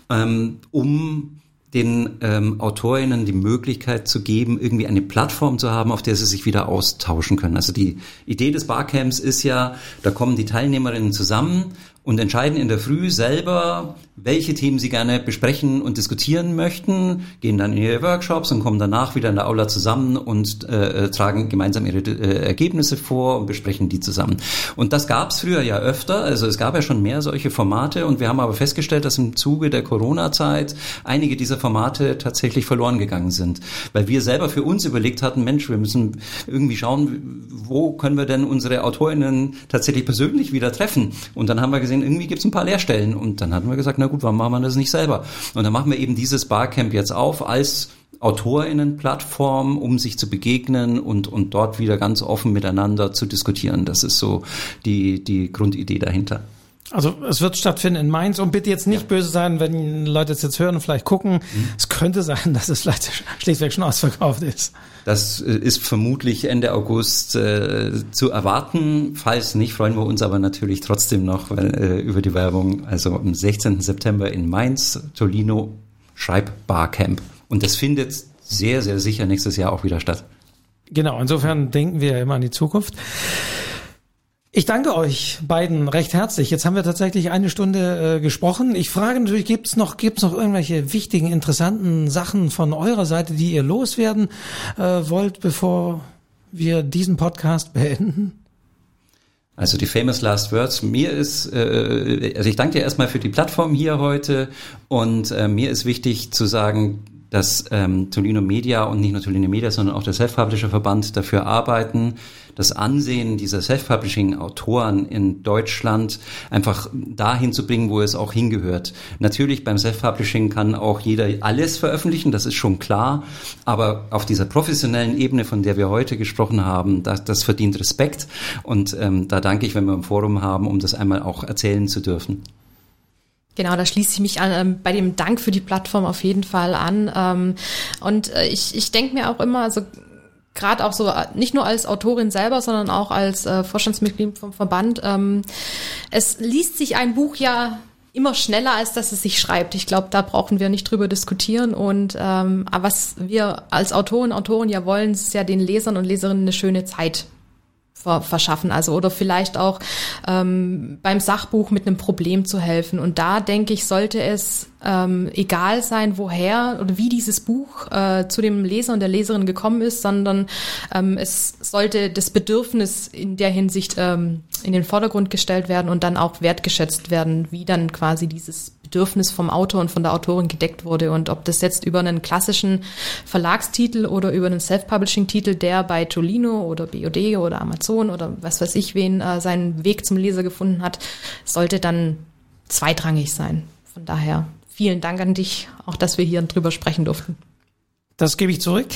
Ähm, um den ähm, Autorinnen die Möglichkeit zu geben, irgendwie eine Plattform zu haben, auf der sie sich wieder austauschen können. Also die Idee des Barcamps ist ja, da kommen die Teilnehmerinnen zusammen und entscheiden in der Früh selber, welche Themen sie gerne besprechen und diskutieren möchten, gehen dann in ihre Workshops und kommen danach wieder in der Aula zusammen und äh, äh tragen gemeinsam ihre äh, Ergebnisse vor und besprechen die zusammen. Und das gab es früher ja öfter, also es gab ja schon mehr solche Formate und wir haben aber festgestellt, dass im Zuge der Corona-Zeit einige dieser Formate tatsächlich verloren gegangen sind, weil wir selber für uns überlegt hatten, Mensch, wir müssen irgendwie schauen, wo können wir denn unsere Autorinnen tatsächlich persönlich wieder treffen? Und dann haben wir gesehen, irgendwie gibt es ein paar Leerstellen. Und dann hatten wir gesagt, na gut, warum machen wir das nicht selber? Und dann machen wir eben dieses Barcamp jetzt auf als AutorInnenplattform, um sich zu begegnen und, und dort wieder ganz offen miteinander zu diskutieren. Das ist so die, die Grundidee dahinter.
Also es wird stattfinden in Mainz und bitte jetzt nicht ja. böse sein, wenn Leute es jetzt hören und vielleicht gucken. Mhm. Es könnte sein, dass es vielleicht schlichtweg schon ausverkauft ist.
Das äh, ist vermutlich Ende August äh, zu erwarten. Falls nicht, freuen wir uns aber natürlich trotzdem noch äh, über die Werbung. Also am 16. September in Mainz, Tolino Schreibbarcamp. Und das findet sehr, sehr sicher nächstes Jahr auch wieder statt.
Genau, insofern denken wir immer an die Zukunft. Ich danke euch beiden recht herzlich. Jetzt haben wir tatsächlich eine Stunde äh, gesprochen. Ich frage natürlich, gibt es noch, gibt's noch irgendwelche wichtigen, interessanten Sachen von eurer Seite, die ihr loswerden äh, wollt, bevor wir diesen Podcast beenden?
Also die famous last words. Mir ist, äh, also ich danke dir erstmal für die Plattform hier heute und äh, mir ist wichtig zu sagen, dass ähm, Tolino Media und nicht nur Tolino Media, sondern auch der Self-Publisher Verband dafür arbeiten, das Ansehen dieser Self-Publishing-Autoren in Deutschland einfach dahin zu bringen, wo es auch hingehört. Natürlich beim Self-Publishing kann auch jeder alles veröffentlichen, das ist schon klar, aber auf dieser professionellen Ebene, von der wir heute gesprochen haben, das, das verdient Respekt und ähm, da danke ich, wenn wir ein Forum haben, um das einmal auch erzählen zu dürfen.
Genau, da schließe ich mich an, ähm, bei dem Dank für die Plattform auf jeden Fall an. Ähm, und äh, ich, ich denke mir auch immer, also gerade auch so, äh, nicht nur als Autorin selber, sondern auch als äh, Vorstandsmitglied vom Verband, ähm, es liest sich ein Buch ja immer schneller, als dass es sich schreibt. Ich glaube, da brauchen wir nicht drüber diskutieren. Und ähm, was wir als Autoren, Autoren ja wollen, ist ja den Lesern und Leserinnen eine schöne Zeit verschaffen. Also oder vielleicht auch ähm, beim Sachbuch mit einem Problem zu helfen. Und da denke ich, sollte es ähm, egal sein, woher oder wie dieses Buch äh, zu dem Leser und der Leserin gekommen ist, sondern ähm, es sollte das Bedürfnis in der Hinsicht ähm, in den Vordergrund gestellt werden und dann auch wertgeschätzt werden, wie dann quasi dieses Bedürfnis vom Autor und von der Autorin gedeckt wurde und ob das jetzt über einen klassischen Verlagstitel oder über einen Self-Publishing-Titel, der bei Tolino oder BOD oder Amazon oder was weiß ich wen äh, seinen Weg zum Leser gefunden hat, sollte dann zweitrangig sein. Von daher vielen Dank an dich, auch dass wir hier drüber sprechen durften.
Das gebe ich zurück.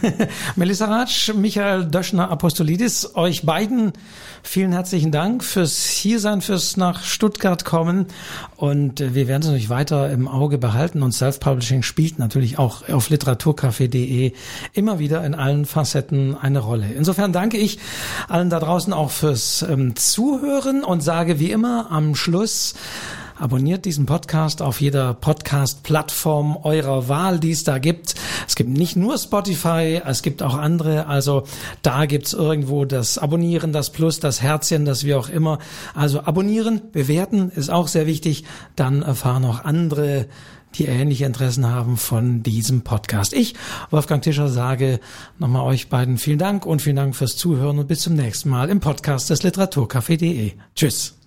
Melissa Ratsch, Michael Döschner, Apostolidis, euch beiden vielen herzlichen Dank fürs Hiersein, fürs nach Stuttgart kommen. Und äh, wir werden es natürlich weiter im Auge behalten. Und Self-Publishing spielt natürlich auch auf literaturcafé.de immer wieder in allen Facetten eine Rolle. Insofern danke ich allen da draußen auch fürs ähm, Zuhören und sage wie immer am Schluss, Abonniert diesen Podcast auf jeder Podcast-Plattform eurer Wahl, die es da gibt. Es gibt nicht nur Spotify, es gibt auch andere. Also da gibt's irgendwo das Abonnieren, das Plus, das Herzchen, das wie auch immer. Also abonnieren, bewerten ist auch sehr wichtig. Dann erfahren auch andere die ähnliche Interessen haben von diesem Podcast. Ich, Wolfgang Tischer, sage nochmal euch beiden vielen Dank und vielen Dank fürs Zuhören und bis zum nächsten Mal im Podcast des Literaturcafé.de. Tschüss.